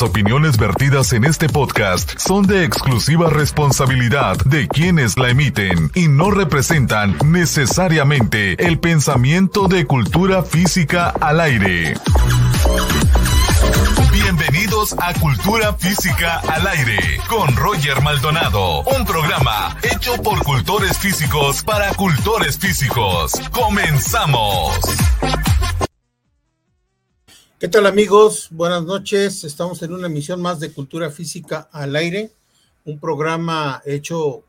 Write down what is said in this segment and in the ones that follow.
Las opiniones vertidas en este podcast son de exclusiva responsabilidad de quienes la emiten y no representan necesariamente el pensamiento de cultura física al aire. Bienvenidos a Cultura Física al Aire con Roger Maldonado, un programa hecho por cultores físicos para cultores físicos. Comenzamos. ¿Qué tal amigos? Buenas noches. Estamos en una emisión más de Cultura Física al Aire, un programa hecho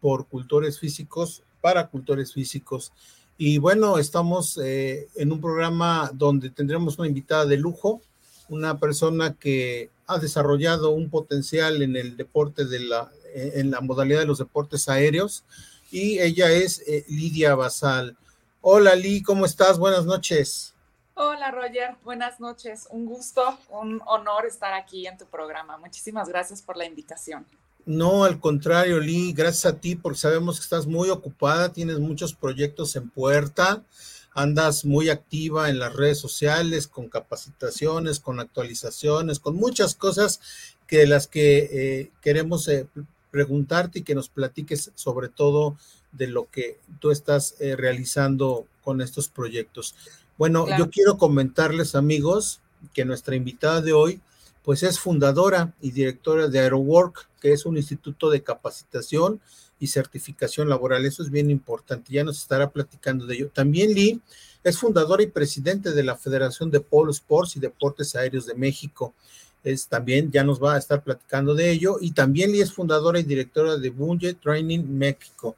por cultores físicos para cultores físicos. Y bueno, estamos eh, en un programa donde tendremos una invitada de lujo, una persona que ha desarrollado un potencial en el deporte de la, en la modalidad de los deportes aéreos y ella es eh, Lidia Basal. Hola Lee, ¿cómo estás? Buenas noches. Hola Roger, buenas noches. Un gusto, un honor estar aquí en tu programa. Muchísimas gracias por la invitación. No, al contrario, Lee, gracias a ti porque sabemos que estás muy ocupada, tienes muchos proyectos en puerta, andas muy activa en las redes sociales, con capacitaciones, con actualizaciones, con muchas cosas que las que eh, queremos eh, preguntarte y que nos platiques sobre todo de lo que tú estás eh, realizando con estos proyectos. Bueno, yo quiero comentarles, amigos, que nuestra invitada de hoy, pues es fundadora y directora de AeroWork, que es un instituto de capacitación y certificación laboral. Eso es bien importante. Ya nos estará platicando de ello. También Lee es fundadora y presidente de la Federación de Polo Sports y Deportes Aéreos de México. Es también, ya nos va a estar platicando de ello. Y también Lee es fundadora y directora de Bunge Training México.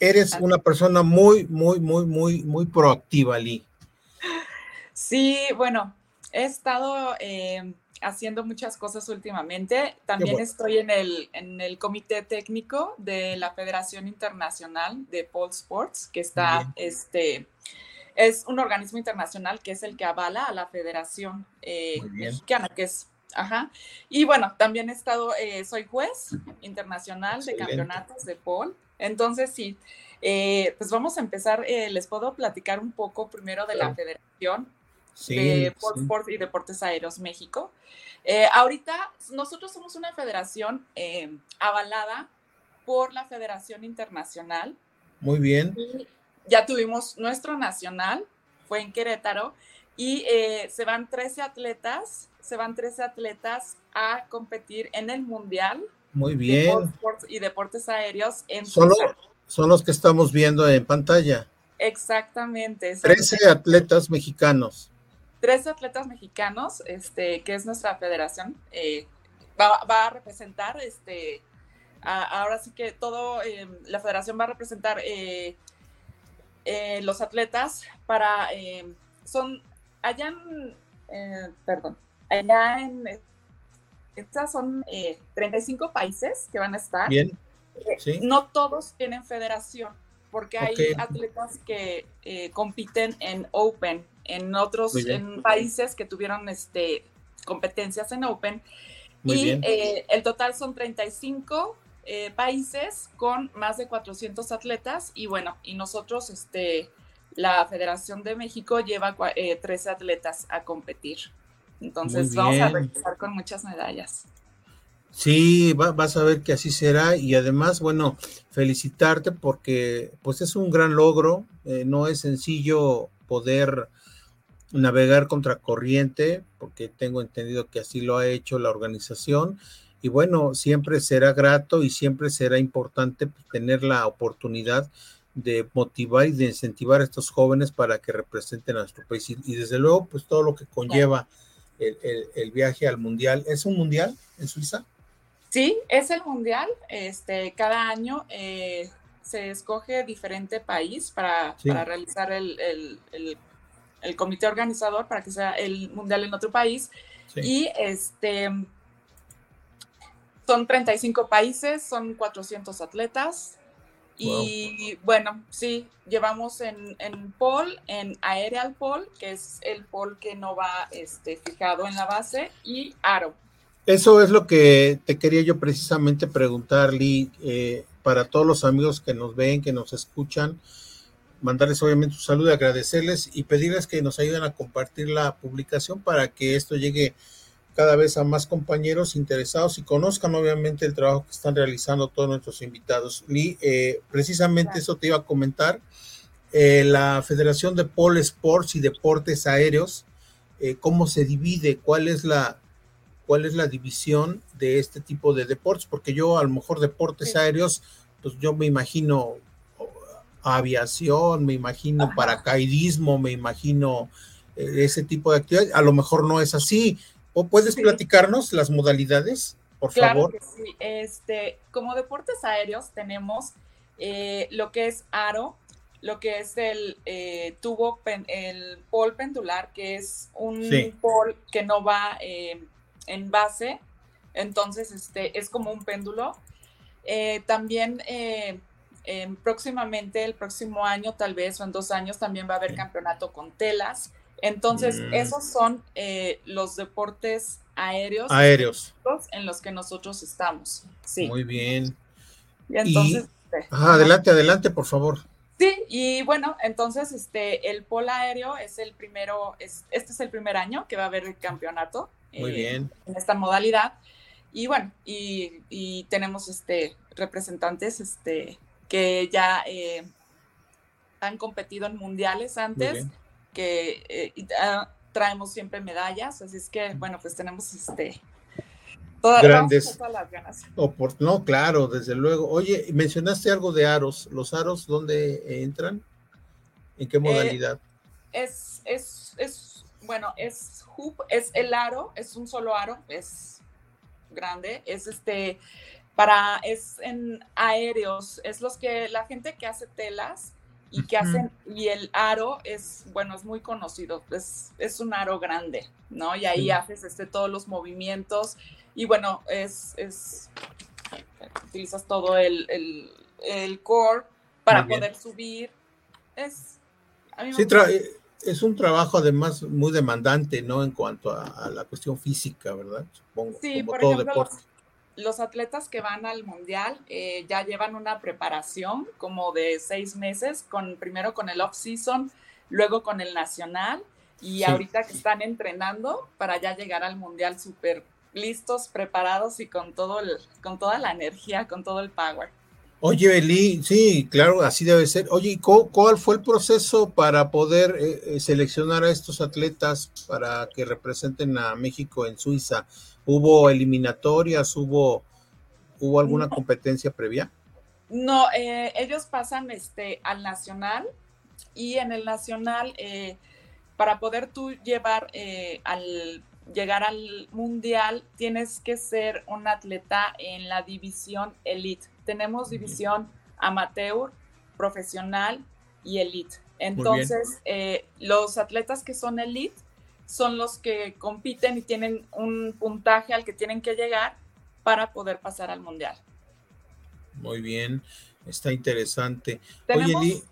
Eres una persona muy, muy, muy, muy, muy proactiva, Lee. Sí, bueno, he estado eh, haciendo muchas cosas últimamente. También estoy en el, en el comité técnico de la Federación Internacional de Pole Sports, que está, este, es un organismo internacional que es el que avala a la Federación eh, Mexicana, que es Ajá. Y bueno, también he estado, eh, soy juez internacional de campeonatos de pole. Entonces, sí, pues vamos a empezar. les puedo platicar un poco primero de la federación de Sport y Deportes Aéreos México. Eh, ahorita nosotros somos una federación eh, avalada por la Federación Internacional. Muy bien. ya tuvimos nuestro nacional, fue en Querétaro, y eh, se van 13 atletas, se van 13 atletas a competir en el Mundial. Muy bien. y deportes aéreos en Solo, son los que estamos viendo en pantalla. Exactamente. 13 atletas mexicanos tres atletas mexicanos, este, que es nuestra federación, eh, va, a representar, este, ahora sí que todo, em, la federación va a representar eh, eh, los atletas para, em, son, allá en, perdón, allá en, estas son 35 países que van a estar. Bien. No todos tienen federación, porque hay atletas que compiten en Open, en otros países que tuvieron este, competencias en Open. y eh, el total son 35 eh, países con más de 400 atletas y bueno, y nosotros, este, la Federación de México lleva 13 eh, atletas a competir. Entonces vamos a regresar con muchas medallas. Sí, vas a ver que así será y además, bueno, felicitarte porque pues es un gran logro, no es sencillo poder navegar contra corriente, porque tengo entendido que así lo ha hecho la organización. Y bueno, siempre será grato y siempre será importante tener la oportunidad de motivar y de incentivar a estos jóvenes para que representen a nuestro país. Y, desde luego, pues todo lo que conlleva el, viaje al mundial. ¿Es un mundial en Suiza? Sí, es el mundial. Este, cada año eh, se escoge diferente país para, realizar el, el el comité organizador para que sea el mundial en otro país. Y este son 35 países, son 400 atletas. Y bueno, sí, llevamos en, en pole, en aerial pole, que es el pole que no va este, fijado en la base, y aro. Eso es lo que te quería yo precisamente preguntar, Lee, eh, para todos los amigos que nos ven, que nos escuchan mandarles obviamente un saludo, agradecerles y pedirles que nos ayuden a compartir la publicación para que esto llegue cada vez a más compañeros interesados y conozcan obviamente el trabajo que están realizando todos nuestros invitados. Lee, eh, precisamente eso te iba a comentar. Eh, la Federación de Pole Sports y Deportes Aéreos, eh, ¿cómo se divide? ¿Cuál es la cuál es la división de este tipo de deportes? Porque yo a lo mejor deportes aéreos, pues yo me imagino aviación, me imagino paracaidismo, me imagino ese tipo de actividades. A lo mejor no es así. ¿O puedes platicarnos las modalidades, por claro favor? Que sí. Este, como deportes aéreos tenemos eh, lo que es aro, lo que es el eh, tubo, el pol pendular, que es un pol que no va eh, en base, entonces este, es como un péndulo. también próximamente, el próximo año tal vez, o en dos años, también va a haber campeonato con telas. Entonces, esos son eh, los deportes aéreos, aéreos en los que nosotros estamos. Sí. Muy bien. Y entonces. Este, adelante, adelante, por favor. Sí, y bueno, entonces este el polo aéreo es el primero, es, este es el primer año que va a haber el campeonato. Muy eh, bien. En esta modalidad. Y bueno, y, tenemos este representantes este que ya eh, han competido en mundiales antes que eh, ah, traemos siempre medallas, así es que, bueno, pues tenemos este... Todas, grandes las ganas. no, claro, desde luego. Oye, mencionaste algo de aros. ¿Los aros dónde entran? ¿En qué eh, modalidad? es, es, es, bueno, es hoop, es el aro, es un solo aro, es grande, es este, para, es en aéreos, es los que la gente que hace telas, y que hacen, y el aro es, bueno, es muy conocido, es, es un aro grande, ¿no? Y ahí haces este, todos los movimientos y bueno, es, es utilizas todo el, el, core para poder subir. Es, es un trabajo además muy demandante, ¿no? En cuanto a, la cuestión física, ¿verdad? Supongo, sí, por ejemplo, los atletas que van al mundial eh, ya llevan una preparación como de seis meses, con, primero con el off-season, luego con el nacional y ahorita que están entrenando para ya llegar al mundial súper listos, preparados y con, todo el, con toda la energía, con todo el power. Oye, Eli, sí, claro, así debe ser. Oye, ¿cuál fue el proceso para poder eh, eh, seleccionar a estos atletas para que representen a México en Suiza? ¿Hubo eliminatorias? ¿Hubo, hubo alguna competencia previa? No, eh, ellos pasan este, al nacional y en el nacional, eh, para poder tú llevar eh, al llegar al mundial, tienes que ser un atleta en la división elite. Tenemos división amateur, profesional y elite. Entonces, los atletas que son elite son los que compiten y tienen un puntaje al que tienen que llegar para poder pasar al mundial. Muy bien, está interesante. Tenemos, Oye,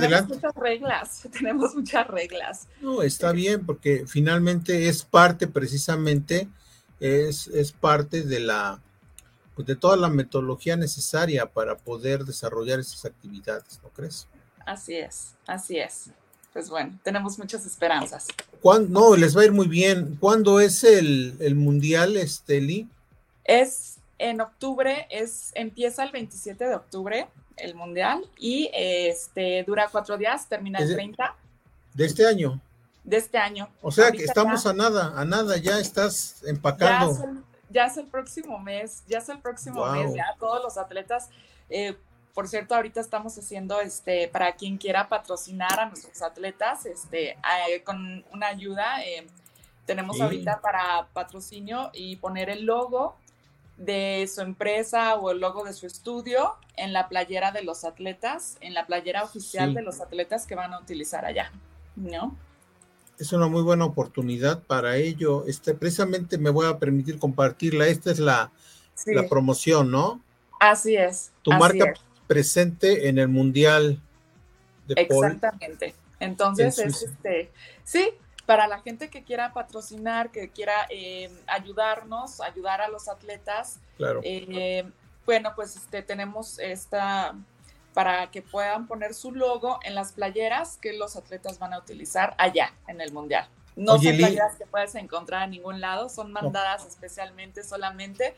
tenemos muchas reglas, tenemos muchas reglas. No, está bien, porque finalmente es parte precisamente, es, es parte de la, pues de toda la metodología necesaria para poder desarrollar esas actividades, ¿no crees? Así es, así es pues bueno, tenemos muchas esperanzas. No, les va a ir muy bien. ¿Cuándo es el, Mundial, Esteli? Es en octubre, es, empieza el 27 de octubre el Mundial y este dura cuatro días, termina el 30. ¿De este año? De este año. O sea que estamos a nada, a nada, ya estás empacando. Ya es el, próximo mes, ya es el próximo mes, ya todos los atletas. Eh, por cierto, ahorita estamos haciendo, este, para quien quiera patrocinar a nuestros atletas, este, eh, con una ayuda, eh, tenemos ahorita para patrocinio y poner el logo de su empresa o el logo de su estudio en la playera de los atletas, en la playera oficial de los atletas que van a utilizar allá, ¿no? Es una muy buena oportunidad para ello. Este, precisamente me voy a permitir compartirla. Esta es la, la promoción, ¿no? Así es. Tu marca presente en el Mundial de Exactamente. Entonces, es este, sí, para la gente que quiera patrocinar, que quiera eh, ayudarnos, ayudar a los atletas, claro. Eh, bueno, pues este, tenemos esta para que puedan poner su logo en las playeras que los atletas van a utilizar allá en el Mundial. No son playeras que puedes encontrar en ningún lado, son mandadas especialmente solamente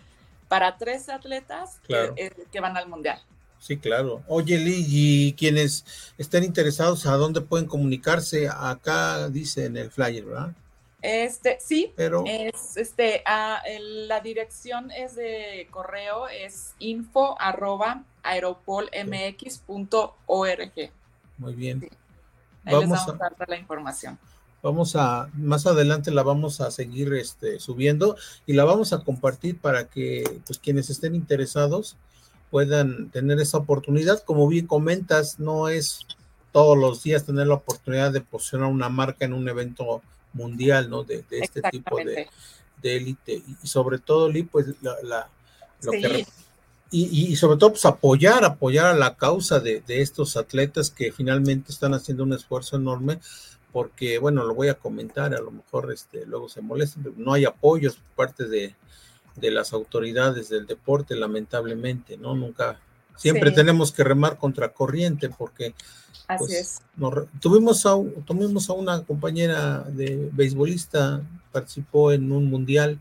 para tres atletas eh, que, van al mundial. Sí, claro. Oye, Lee, y quienes estén interesados, ¿a dónde pueden comunicarse? Acá dice en el flyer, ¿verdad? Este, sí, pero es, este, la dirección es de correo, es info arroba aeropolmx.org. Muy bien. Ahí vamos les vamos a dar la información. Vamos a, más adelante la vamos a seguir este, subiendo y la vamos a compartir para que pues quienes estén interesados puedan tener esa oportunidad. Como bien comentas, no es todos los días tener la oportunidad de posicionar una marca en un evento mundial, ¿no? De, este tipo de élite. y sobre todo, Lee, pues la, lo que y, y, sobre todo pues apoyar, apoyar a la causa de, de, estos atletas que finalmente están haciendo un esfuerzo enorme, porque bueno, lo voy a comentar, a lo mejor este, luego se molesta, no hay apoyos por parte de, de las autoridades del deporte, lamentablemente, ¿no? Nunca, siempre tenemos que remar contra corriente porque Así pues, es. tuvimos, a, tuvimos a una compañera de beisbolista, participó en un mundial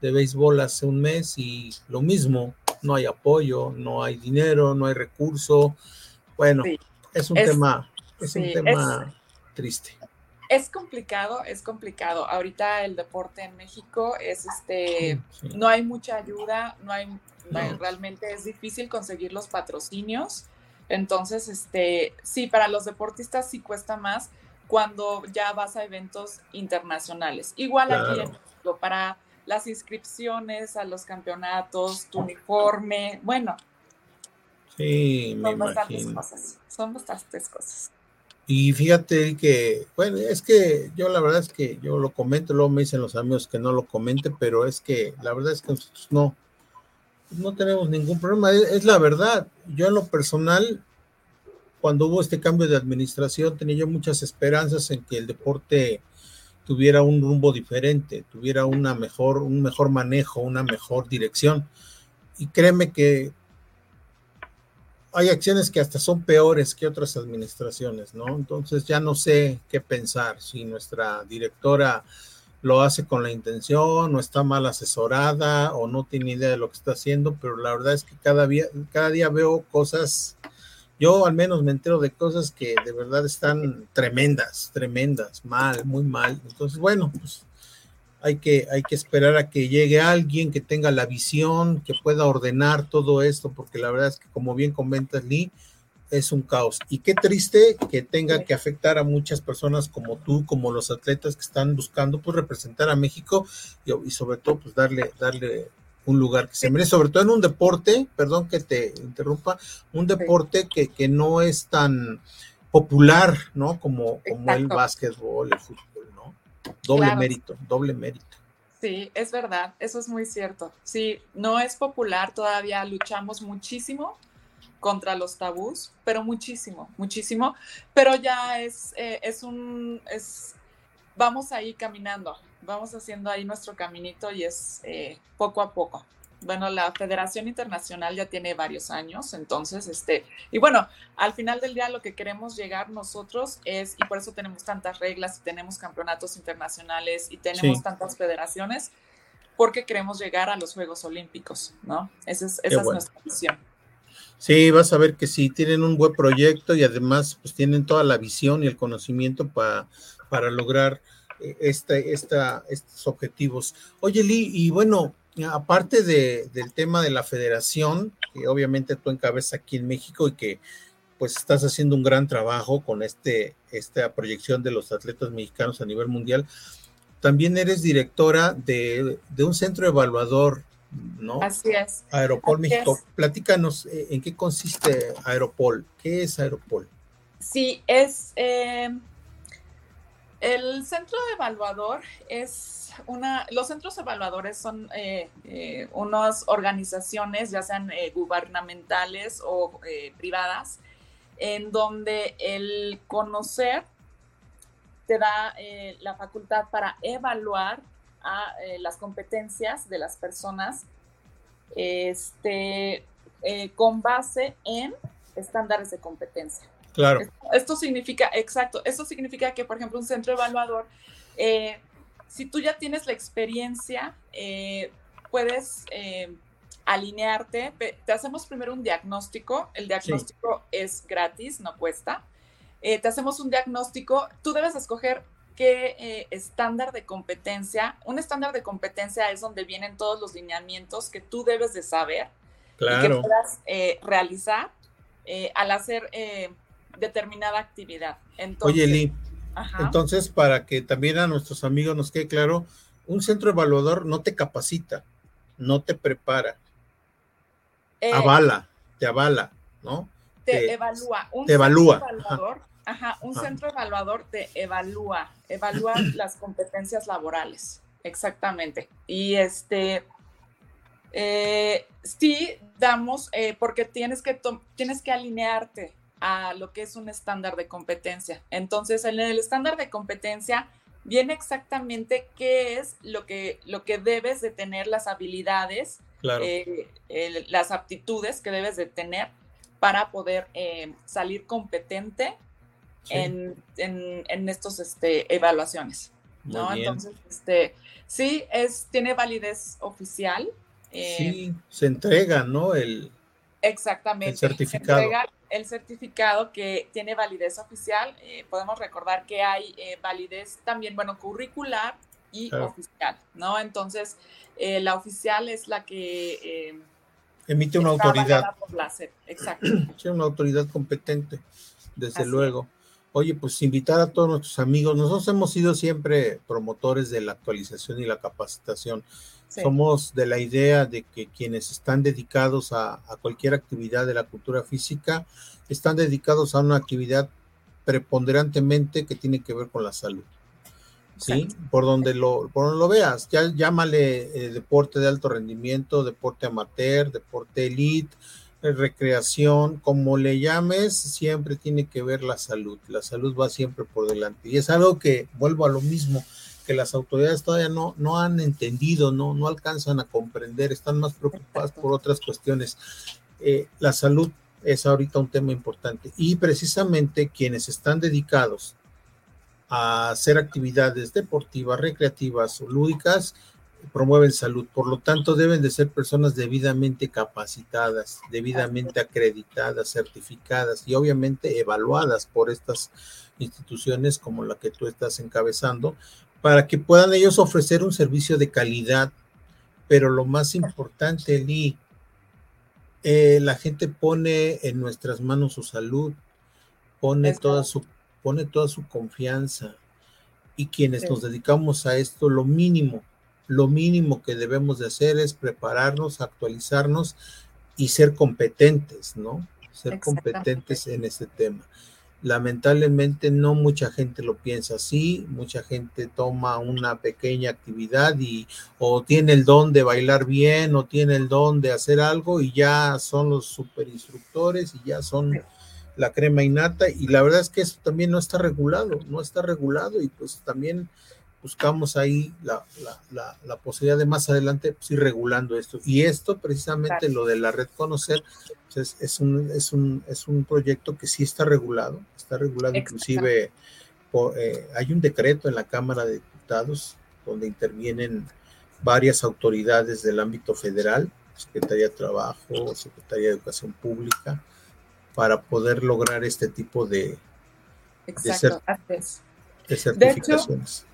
de béisbol hace un mes y lo mismo, no hay apoyo, no hay dinero, no hay recurso. Bueno, es un tema, es un tema triste. Es complicado, es complicado. Ahorita el deporte en México es este, no hay mucha ayuda, no hay, realmente es difícil conseguir los patrocinios. Entonces, este, sí, para los deportistas sí cuesta más cuando ya vas a eventos internacionales. Igual aquí en México, para las inscripciones a los campeonatos, tu uniforme, bueno. Sí, me son bastantes cosas, son bastantes cosas. Y fíjate que, bueno, es que yo la verdad es que yo lo comento, luego me dicen los amigos que no lo comente, pero es que la verdad es que nosotros no, no tenemos ningún problema, es, la verdad. Yo en lo personal, cuando hubo este cambio de administración, tenía yo muchas esperanzas en que el deporte tuviera un rumbo diferente, tuviera una mejor, un mejor manejo, una mejor dirección. Y créeme que hay acciones que hasta son peores que otras administraciones, ¿no? Entonces ya no sé qué pensar, si nuestra directora lo hace con la intención, o está mal asesorada, o no tiene idea de lo que está haciendo, pero la verdad es que cada día, cada día veo cosas yo al menos me entero de cosas que de verdad están tremendas, tremendas, mal, muy mal. Entonces, bueno, pues hay que, hay que esperar a que llegue alguien que tenga la visión, que pueda ordenar todo esto, porque la verdad es que como bien comentas, Lee, es un caos. Y qué triste que tenga que afectar a muchas personas como tú, como los atletas que están buscando pues representar a México y, y sobre todo pues darle, darle un lugar que se merece, sobre todo en un deporte, perdón que te interrumpa, un deporte que, que no es tan popular, ¿no? Como, como el básquetbol, el fútbol, Doble mérito, doble mérito. Sí, es verdad, eso es muy cierto. Sí, no es popular, todavía luchamos muchísimo contra los tabús, pero muchísimo, muchísimo, pero ya es, eh, es un, es, vamos ahí caminando, vamos haciendo ahí nuestro caminito y es eh, poco a poco. Bueno, la Federación Internacional ya tiene varios años, entonces, este, y bueno, al final del día lo que queremos llegar nosotros es, y por eso tenemos tantas reglas y tenemos campeonatos internacionales y tenemos tantas federaciones, porque queremos llegar a los Juegos Olímpicos, ¿no? Esa es, esa es nuestra visión. Sí, vas a ver que sí, tienen un buen proyecto y además pues tienen toda la visión y el conocimiento para, para lograr este, esta, estos objetivos. Oye, Lee, y bueno, aparte de, del tema de la federación, que obviamente tú encabezas aquí en México y que pues estás haciendo un gran trabajo con este, esta proyección de los atletas mexicanos a nivel mundial, también eres directora de, un centro evaluador, ¿no? Así es. Aeropol México. Platícanos eh, en qué consiste Aeropol. ¿Qué es Aeropol? Sí, es... Eh, el centro evaluador es una, los centros evaluadores son eh, eh, unas organizaciones, ya sean eh, gubernamentales o privadas, en donde el conocer te da la facultad para evaluar a, las competencias de las personas este, con base en estándares de competencia. Claro. Esto, significa, exacto, esto significa que, por ejemplo, un centro evaluador si tú ya tienes la experiencia, puedes alinearte. Te hacemos primero un diagnóstico. El diagnóstico es gratis, no cuesta. te hacemos un diagnóstico. Tú debes escoger qué eh, estándar de competencia. Un estándar de competencia es donde vienen todos los lineamientos que tú debes de saber y que puedas eh, realizar eh, al hacer determinada actividad. Entonces, Oye, Lee, entonces para que también a nuestros amigos nos quede claro, un centro evaluador no te capacita, no te prepara, avala, te avala, ¿no? Te, evalúa. Un te evalúa. Ajá, un centro evaluador te evalúa, evalúa las competencias laborales, exactamente. Y este, eh, sí damos, eh, porque tienes que, tienes que alinearte a lo que es un estándar de competencia. Entonces, en el estándar de competencia viene exactamente qué es lo que, lo que debes de tener, las habilidades, eh, las aptitudes que debes de tener para poder salir competente en, en, estos este, evaluaciones. ¿no? Entonces, este, sí, es, tiene validez oficial. Eh, sí, se entrega, ¿no? El, exactamente. El certificado. Se entrega el certificado que tiene validez oficial. Eh, podemos recordar que hay eh, validez también, bueno, curricular y oficial, ¿no? Entonces, la oficial es la que... Emite una autoridad. Por la Exacto. Sí, una autoridad competente, desde luego. Oye, pues invitar a todos nuestros amigos. Nosotros hemos sido siempre promotores de la actualización y la capacitación. Somos de la idea de que quienes están dedicados a, cualquier actividad de la cultura física están dedicados a una actividad preponderantemente que tiene que ver con la salud. ¿sí? Por donde lo, por donde lo veas, ya llámale eh, deporte de alto rendimiento, deporte amateur, deporte elite, recreación, como le llames, siempre tiene que ver la salud. La salud va siempre por delante. Y es algo que, vuelvo a lo mismo, que las autoridades todavía no, no han entendido, no, no alcanzan a comprender, están más preocupadas por otras cuestiones. Eh, la salud es ahorita un tema importante y precisamente quienes están dedicados a hacer actividades deportivas, recreativas o lúdicas, promueven salud. Por lo tanto, deben de ser personas debidamente capacitadas, debidamente acreditadas, certificadas y obviamente evaluadas por estas instituciones como la que tú estás encabezando, para que puedan ellos ofrecer un servicio de calidad. Pero lo más importante, Lee, eh, la gente pone en nuestras manos su salud, pone toda su, pone toda su confianza. Y quienes nos dedicamos a esto, lo mínimo lo mínimo que debemos de hacer es prepararnos, actualizarnos y ser competentes, ¿no? Ser competentes en este tema. Lamentablemente no mucha gente lo piensa así, mucha gente toma una pequeña actividad y o tiene el don de bailar bien o tiene el don de hacer algo y ya son los super instructores y ya son la crema innata y la verdad es que eso también no está regulado, no está regulado y pues también buscamos ahí la, posibilidad de más adelante pues, ir regulando esto. Y esto, precisamente lo de la red Conocer, pues, es, un, es, un, es un proyecto que sí está regulado, está regulado inclusive, eh, hay un decreto en la Cámara de Diputados donde intervienen varias autoridades del ámbito federal, Secretaría de Trabajo, Secretaría de Educación Pública, para poder lograr este tipo de, de, certificaciones. De hecho,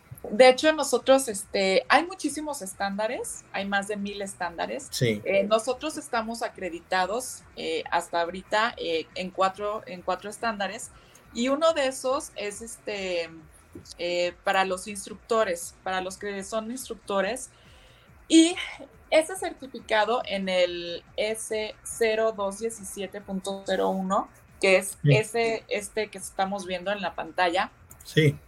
nosotros, este, hay muchísimos estándares, hay más de mil estándares. Sí. Eh, nosotros estamos acreditados eh, hasta ahorita eh, en, cuatro, en cuatro estándares y uno de esos es este, para los instructores, para los que son instructores. Y ese certificado en el S0217.01, que es ese, este que estamos viendo en la pantalla. Sí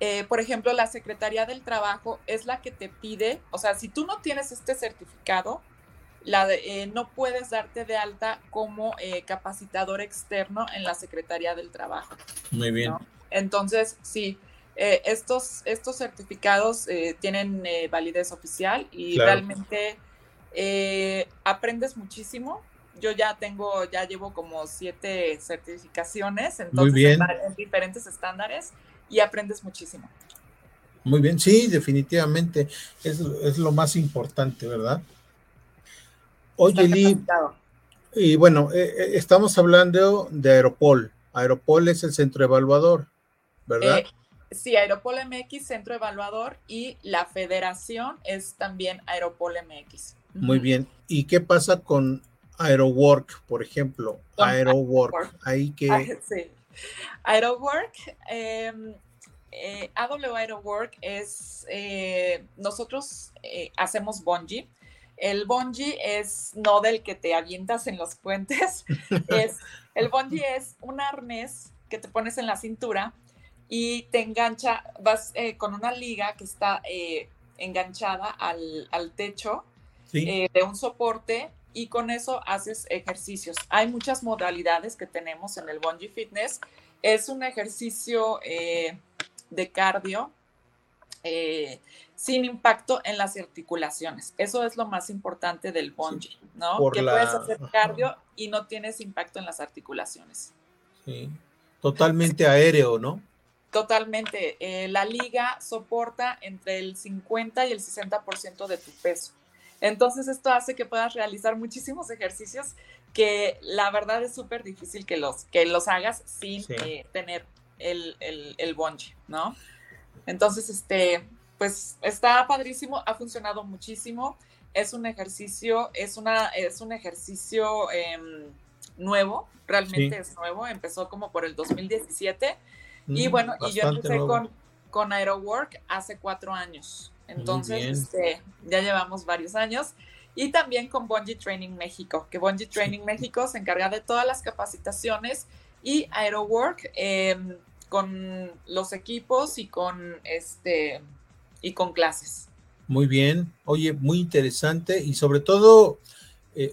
eh, por ejemplo, la Secretaría del Trabajo es la que te pide, o sea, si tú no tienes este certificado, la eh, no puedes darte de alta como eh, capacitador externo en la Secretaría del Trabajo. Muy bien. Entonces, sí, estos, estos certificados tienen validez oficial y realmente aprendes muchísimo. Yo ya tengo, ya llevo como siete certificaciones, entonces en diferentes estándares y aprendes muchísimo. Muy bien, sí, definitivamente. Es, es lo más importante, ¿verdad? Oye, Lee, y bueno, eh, eh, estamos hablando de Aeropol. Aeropol es el centro evaluador, ¿verdad? Eh, sí, Aeropol MX, centro evaluador, y la federación es también Aeropol MX. Muy bien. ¿Y qué pasa con AeroWork, por ejemplo? AeroWork, ahí que... Ah, sí. AeroWork, em, AW AeroWork es, nosotros hacemos bungee, el bungee es no del que te avientas en los puentes, es, el bungee es un arnés que te pones en la cintura y te engancha, vas eh, con una liga que está eh, enganchada al, techo eh, de un soporte y con eso haces ejercicios. Hay muchas modalidades que tenemos en el bungee fitness. Es un ejercicio de cardio sin impacto en las articulaciones. Eso es lo más importante del bungee, ¿no? que puedes hacer cardio y no tienes impacto en las articulaciones. Sí, totalmente aéreo, ¿no? Totalmente. Eh, la liga soporta entre el 50 y el 60% de tu peso. Entonces esto hace que puedas realizar muchísimos ejercicios que la verdad es súper difícil que los, que los hagas sin eh, tener el, el, el bungee, ¿no? Entonces, este, pues está padrísimo, ha funcionado muchísimo. Es un ejercicio, es, una, es un ejercicio em, nuevo, realmente es nuevo, empezó como por el 2017. y mm, bueno, y yo empecé con, con AeroWork hace cuatro años. Entonces, este, ya llevamos varios años. Y también con Bungee Training México, que Bungee Training México se encarga de todas las capacitaciones y AeroWork em, con los equipos y con este y con clases. Muy bien, oye, muy interesante y sobre todo eh,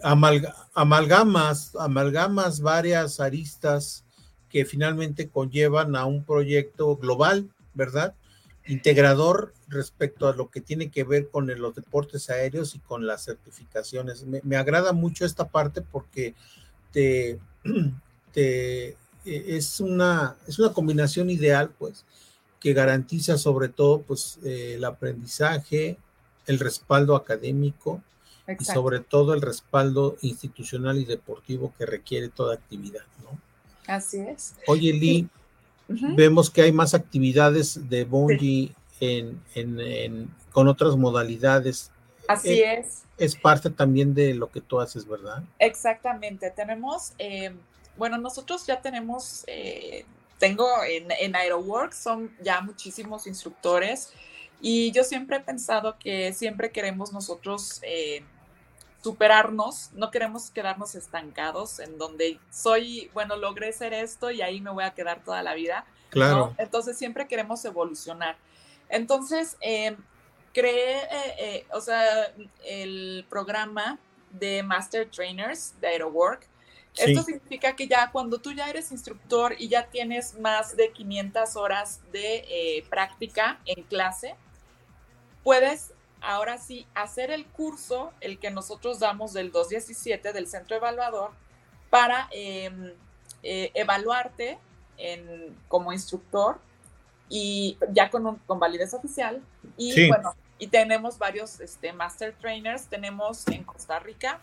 amalgamas, amalgamas varias aristas que finalmente conllevan a un proyecto global, ¿verdad? Integrador respecto a lo que tiene que ver con los deportes aéreos y con las certificaciones. Me, agrada mucho esta parte porque te, te, e, es, una, es una combinación ideal, pues, que garantiza sobre todo pues eh, el aprendizaje, el respaldo académico y sobre todo el respaldo institucional y deportivo que requiere toda actividad, ¿no? Así es. Oye, Lee, vemos que hay más actividades de bungee en, con otras modalidades. Así eh, es. Es parte también de lo que tú haces, ¿verdad? Exactamente. Tenemos, eh, bueno, nosotros ya tenemos tengo en, en AeroWorks, son ya muchísimos instructores y yo siempre he pensado que siempre queremos nosotros eh, superarnos, no queremos quedarnos estancados en donde soy, bueno, logré ser esto y ahí me voy a quedar toda la vida. Claro. Entonces siempre queremos evolucionar. Entonces, eh, creé, eh, o sea, el programa de Master Trainers de AeroWork. Esto significa que ya cuando tú ya eres instructor y ya tienes más de 500 horas de eh, práctica en clase, puedes ahora sí hacer el curso, el que nosotros damos del 217 del centro evaluador, para em, eh, evaluarte en, como instructor y ya con, con validez oficial. Y bueno, y tenemos varios este, master trainers, tenemos en Costa Rica,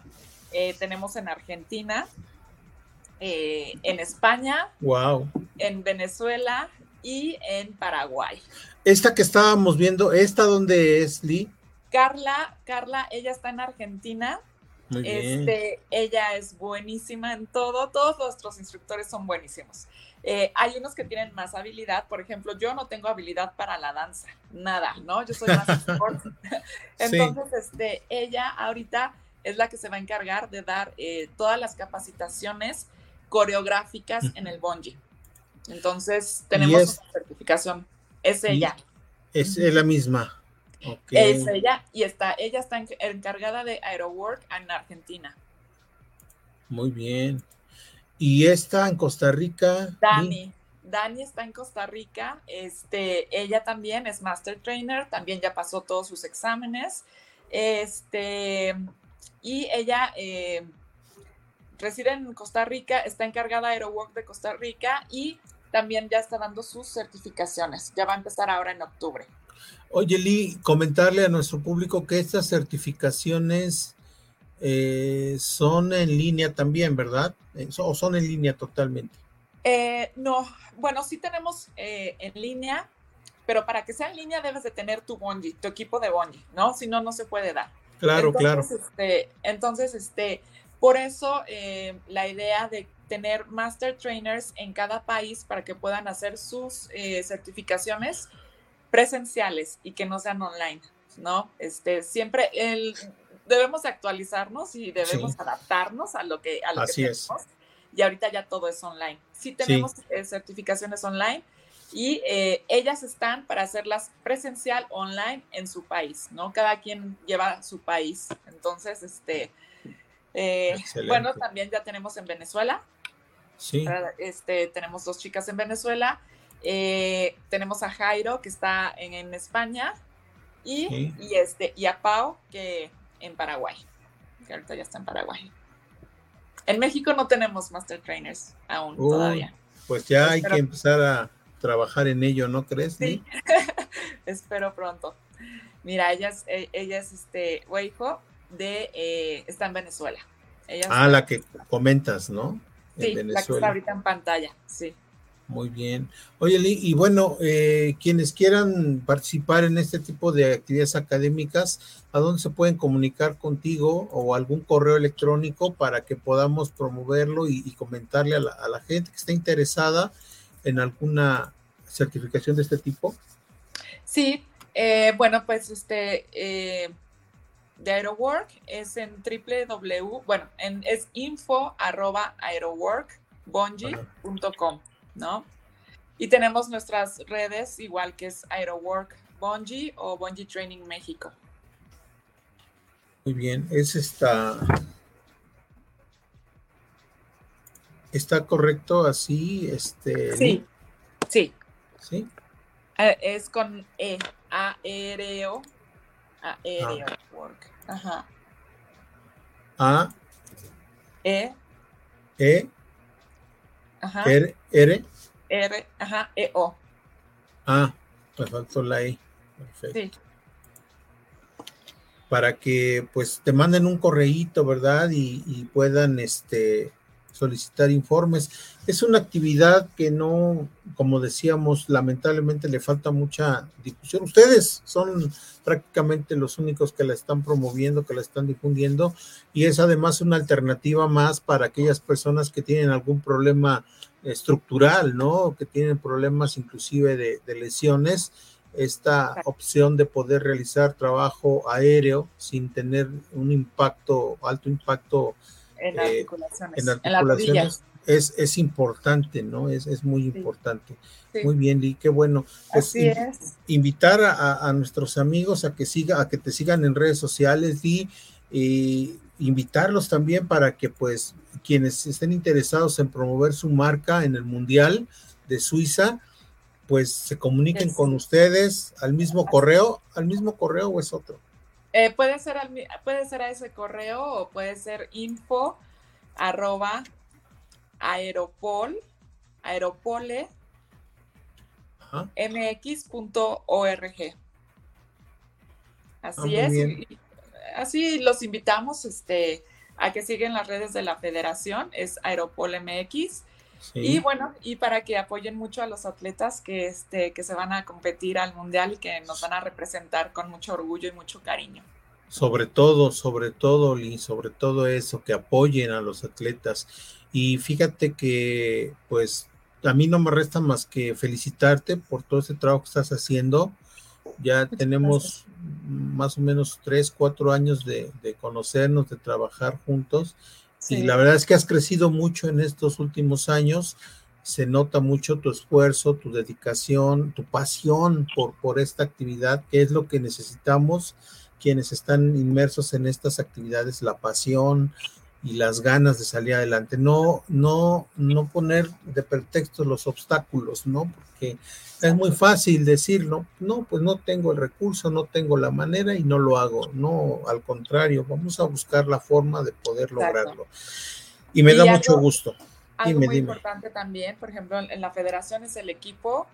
eh, tenemos en Argentina, eh, en España, wow. en Venezuela y en Paraguay. Esta que estábamos viendo, ¿esta dónde es, Lee? Carla, Carla, ella está en Argentina. Muy bien. Este, ella es buenísima en todo, todos nuestros instructores son buenísimos. Eh, hay unos que tienen más habilidad, por ejemplo, yo no tengo habilidad para la danza, nada, ¿no? Yo soy más sport. Entonces, este, ella ahorita es la que se va a encargar de dar eh, todas las capacitaciones coreográficas en el bungee. Entonces, tenemos una certificación. Es ella. Es la misma. Es ella y está, ella está encargada de Aerowork en Argentina. Muy bien. ¿Y está en Costa Rica? Dani. Dani está en Costa Rica. Este, ella también es Master Trainer, también ya pasó todos sus exámenes. Este, y ella eh, reside en Costa Rica, está encargada de Aerowork de Costa Rica y también ya está dando sus certificaciones. Ya va a empezar ahora en octubre. Oye, Lee, comentarle a nuestro público que estas certificaciones eh, son en línea también, ¿verdad? Eh, ¿O son en línea totalmente? Eh, no, bueno, sí tenemos en línea, pero para que sea en línea debes de tener tu Bonji, tu equipo de Bonji, ¿no? Si no, no se puede dar. Claro, claro. Este, entonces, este, por eso la idea de tener master trainers en cada país para que puedan hacer sus certificaciones presenciales y que no sean online, ¿no? Este, siempre el, debemos actualizarnos y debemos adaptarnos a lo que, a lo Así Es. Y ahorita ya todo es online. Sí tenemos eh, certificaciones online y eh, ellas están para hacerlas presencial online en su país, ¿no? Cada quien lleva su país. Entonces, este, eh, bueno, también ya tenemos en Venezuela. Sí. Este, tenemos dos chicas en Venezuela eh, tenemos a Jairo, que está en, España, y, este, y a Pau, que en Paraguay, que ahorita ya está en Paraguay. En México no tenemos Master Trainers aún todavía. Pues ya hay que empezar a trabajar en ello, ¿no crees? Sí, espero pronto. Mira, ella es, e, ella es este, hijo de, eh, está en Venezuela. ah, la que comentas, ¿no? sí, la que está ahorita en pantalla, sí. Muy bien. Oye, Lee, y bueno, eh, quienes quieran participar en este tipo de actividades académicas, ¿a dónde se pueden comunicar contigo o algún correo electrónico para que podamos promoverlo y, comentarle a la, gente que esté interesada en alguna certificación de este tipo? Sí, eh, bueno, pues este eh, de Aerowork es en www, bueno, en, es info arroba aeroworkbonji.com. ¿no? Y tenemos nuestras redes, igual que es Aerowork Bonji o Bonji Training México. Muy bien, es esta. ¿Está correcto así? Este, sí, sí. ¿Sí? Eh, es con E, aéreo, aéreo ah. work. Ajá. A. E. E. Ajá. R. R. R, ajá, E, O. Ah, me faltó la E. Perfecto. Sí. Para que pues te manden un correíto, ¿verdad? Y, y puedan este solicitar informes. Es una actividad que no, como decíamos, lamentablemente le falta mucha difusión. Ustedes son prácticamente los únicos que la están promoviendo, que la están difundiendo, y es además una alternativa más para aquellas personas que tienen algún problema estructural, ¿no? Que tienen problemas inclusive de, lesiones. Esta opción de poder realizar trabajo aéreo sin tener un impacto, alto impacto en eh, articulaciones, es, es importante, ¿no? Es, es muy importante. Muy bien, Lee, qué bueno. Pues Así es. Invitar a, nuestros amigos a que siga, a que te sigan en redes sociales, Lee, y invitarlos también para que pues quienes estén interesados en promover su marca en el Mundial de Suiza, pues se comuniquen con ustedes al mismo correo, al mismo correo o es otro. Eh, puede, ser puede ser a ese correo o puede ser info arroba aeropol, aeropole mx.org. Así ah, es. Así los invitamos este, a que sigan las redes de la federación, es Aeropol MX. Y bueno, y para que apoyen mucho a los atletas que, este, que se van a competir al mundial y que nos van a representar con mucho orgullo y mucho cariño. Sobre todo, sobre todo, Lee, sobre todo eso, que apoyen a los atletas. Y fíjate que, pues, a mí no me resta más que felicitarte por todo ese trabajo que estás haciendo. Ya tenemos más o menos tres, cuatro años de, conocernos, de trabajar juntos. Y la verdad es que has crecido mucho en estos últimos años. Se nota mucho tu esfuerzo, tu dedicación, tu pasión por, por esta actividad, que es lo que necesitamos quienes están inmersos en estas actividades, la pasión y las ganas de salir adelante. No, no, no poner de pretexto los obstáculos, ¿no? Porque es muy fácil decirlo, no, pues no tengo el recurso, no tengo la manera y no lo hago. No, al contrario, vamos a buscar la forma de poder lograrlo. Y me da mucho gusto. Algo muy importante también, por ejemplo, en la federación es el equipo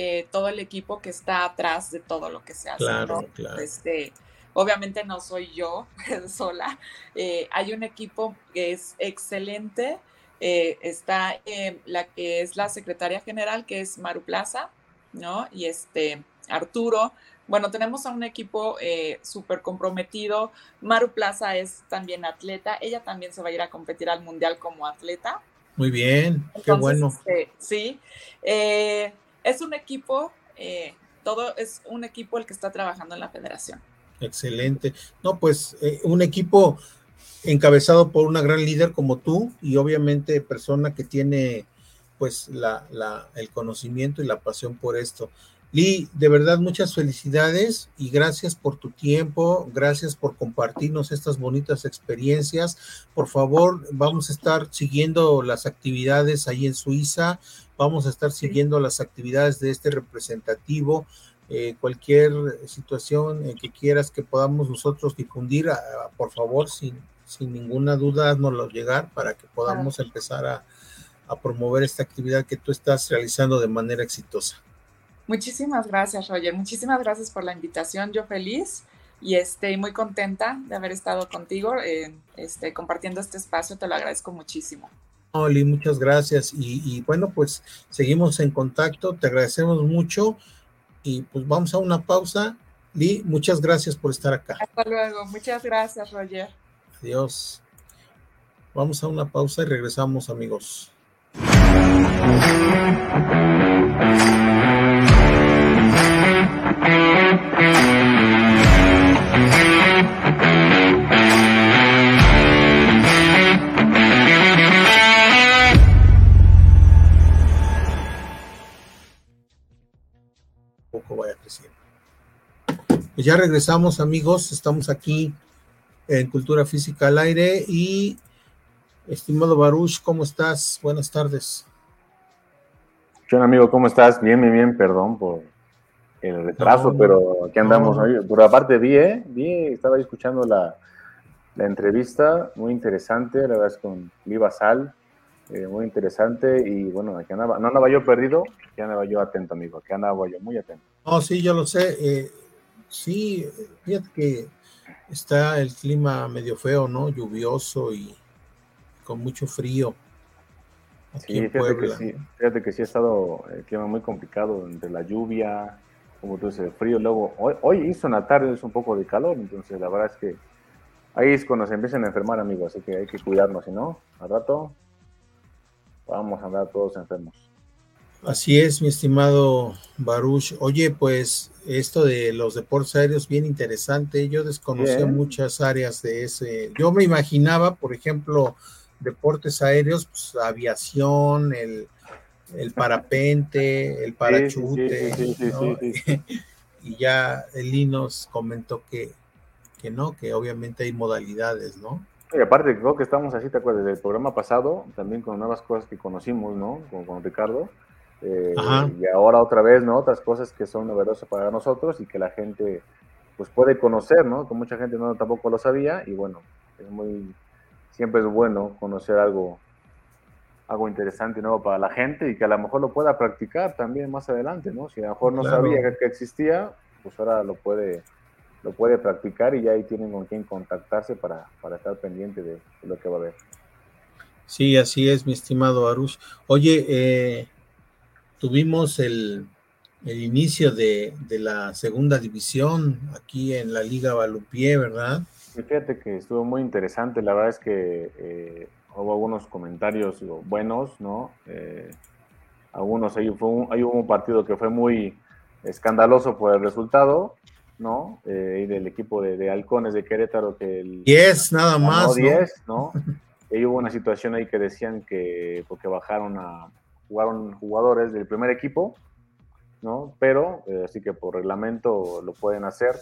eh, todo el equipo que está atrás de todo lo que se hace. Claro, claro. Este, obviamente no soy yo sola, eh, hay un equipo que es excelente. Eh, está la que es la secretaria general, que es Maru Plaza, ¿no? Y este Arturo. Bueno, tenemos a un equipo súper comprometido. Maru Plaza es también atleta. Ella también se va a ir a competir al mundial como atleta. Muy bien, qué bueno. Este, sí, eh, es un equipo, eh, todo es un equipo el que está trabajando en la federación. Excelente. No, pues eh, un equipo encabezado por una gran líder como tú y obviamente persona que tiene pues la, la, el conocimiento y la pasión por esto. Lee, de verdad muchas felicidades y gracias por tu tiempo, gracias por compartirnos estas bonitas experiencias. Por favor, vamos a estar siguiendo las actividades ahí en Suiza, vamos a estar siguiendo las actividades de este representativo. Eh, cualquier situación en que quieras que podamos nosotros difundir, por favor, sin, sin ninguna duda, haznoslo llegar para que podamos empezar a, a promover esta actividad que tú estás realizando de manera exitosa. Muchísimas gracias, Roger. Muchísimas gracias por la invitación. Yo feliz y estoy muy contenta de haber estado contigo eh, este, compartiendo este espacio. Te lo agradezco muchísimo. Oli, muchas gracias. Y, bueno, pues seguimos en contacto. Te agradecemos mucho. Y pues vamos a una pausa. Lee, muchas gracias por estar acá. Hasta luego. Muchas gracias, Roger. Adiós. Vamos a una pausa y regresamos, amigos. Ya regresamos, amigos. Estamos aquí en Cultura Física al Aire y estimado Baruch, ¿cómo estás? Buenas tardes. Hola amigo, ¿cómo estás? Bien, bien, bien, perdón por el retraso, pero aquí andamos. No. Por aparte vi, ¿eh? Vi, estaba escuchando la, la, entrevista, muy interesante, la verdad es con Viva Sal, eh, muy interesante y bueno, aquí andaba, no andaba yo perdido, aquí andaba yo atento, amigo, aquí andaba yo muy atento. Oh, sí, yo lo sé. Eh, sí, fíjate que está el clima medio feo, ¿no? Lluvioso y con mucho frío. Sí fíjate, que sí, fíjate que sí ha estado el clima muy complicado entre la lluvia, como tú dices, el frío. Luego, hoy, hoy hizo en la tarde es un poco de calor, entonces la verdad es que ahí es cuando se empiezan a enfermar, amigos, así que hay que cuidarnos, si no, al rato vamos a andar todos enfermos. Así es, mi estimado Baruch. Oye, pues esto de los deportes aéreos, bien interesante. Yo desconocía bien. muchas áreas de ese. Yo me imaginaba, por ejemplo, deportes aéreos, pues, aviación, el, el parapente, el parachute, sí, sí, sí, ¿no? y ya Eli nos comentó que, que no, que obviamente hay modalidades, ¿no? Y aparte, creo que estamos así, ¿te acuerdas? Del programa pasado, también con nuevas cosas que conocimos, ¿no? Con, con Ricardo. Eh, y ahora otra vez, ¿no? Otras cosas que son novedosas para nosotros y que la gente, pues, puede conocer, ¿no? Que mucha gente no tampoco lo sabía y bueno, es muy, siempre es bueno conocer algo, algo interesante y nuevo para la gente y que a lo mejor lo pueda practicar también más adelante, ¿no? Si a lo mejor no claro. sabía que, existía, pues ahora lo puede, lo puede practicar y ya ahí tienen con quién contactarse para, para estar pendiente de, de, lo que va a haber. Sí, así es, mi estimado Arush. Oye, eh, tuvimos el, el inicio de, de, la segunda división aquí en la Liga Balompié, ¿verdad? Fíjate que estuvo muy interesante, la verdad es que eh, hubo algunos comentarios digo, buenos, ¿no? Eh, algunos, ahí, fue un, ahí hubo un partido que fue muy escandaloso por el resultado, ¿no? Eh, y del equipo de, de, Halcones de Querétaro que el... 10 nada más, 10, ¿no? ¿no? y hubo una situación ahí que decían que porque bajaron a jugaron jugadores del primer equipo, ¿no? Pero eh, así que por reglamento lo pueden hacer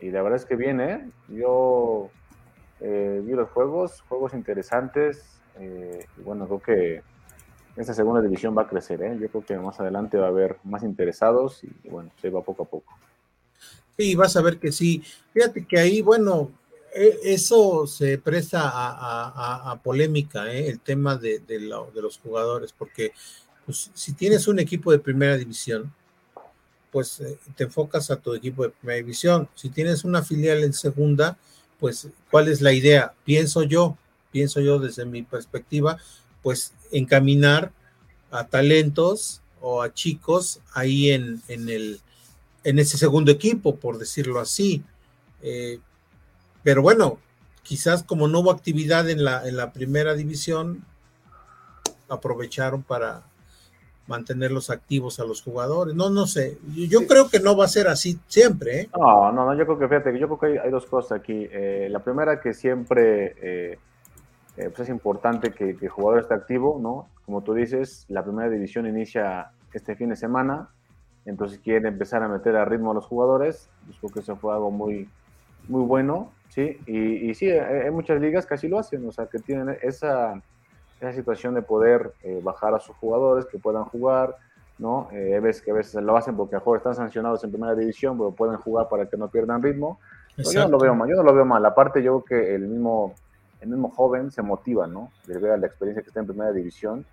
y la verdad es que viene, ¿eh? yo eh, vi los juegos, juegos interesantes, eh, y bueno, creo que esta segunda división va a crecer, ¿eh? yo creo que más adelante va a haber más interesados y, bueno, se va poco a poco. Sí, vas a ver que sí. Fíjate que ahí, bueno, eso se presta a, polémica, ¿eh? el tema de, de, los jugadores, porque pues, si tienes un equipo de primera división pues eh, te enfocas a tu equipo de primera división. Si tienes una filial en segunda, pues ¿cuál es la idea? Pienso yo, pienso yo desde mi perspectiva, pues encaminar a talentos o a chicos ahí en, en, el, en ese segundo equipo, por decirlo así. Eh, pero bueno, quizás como no hubo actividad en la, en la primera división, aprovecharon para mantenerlos activos a los jugadores. No, no sé. Yo creo que no va a ser así siempre. ¿eh? No, no, no, yo creo que fíjate, yo creo que hay, dos cosas aquí. Eh, la primera que siempre pues es importante que, que, el jugador esté activo, ¿no? Como tú dices, la primera división inicia este fin de semana, entonces quieren empezar a meter a ritmo a los jugadores, pues creo que eso fue algo muy, muy bueno, ¿sí? Y, y sí, hay, muchas ligas que así lo hacen, o sea, que tienen esa, esa situación de poder eh, bajar a sus jugadores, que puedan jugar, ¿no? Eh, ves que a veces lo hacen porque a mejor están sancionados en primera división, pero pueden jugar para que no pierdan ritmo. yo no lo veo mal, yo no lo veo mal. Aparte, yo creo que el mismo, el mismo joven se motiva, ¿no? De ver la experiencia que está en primera división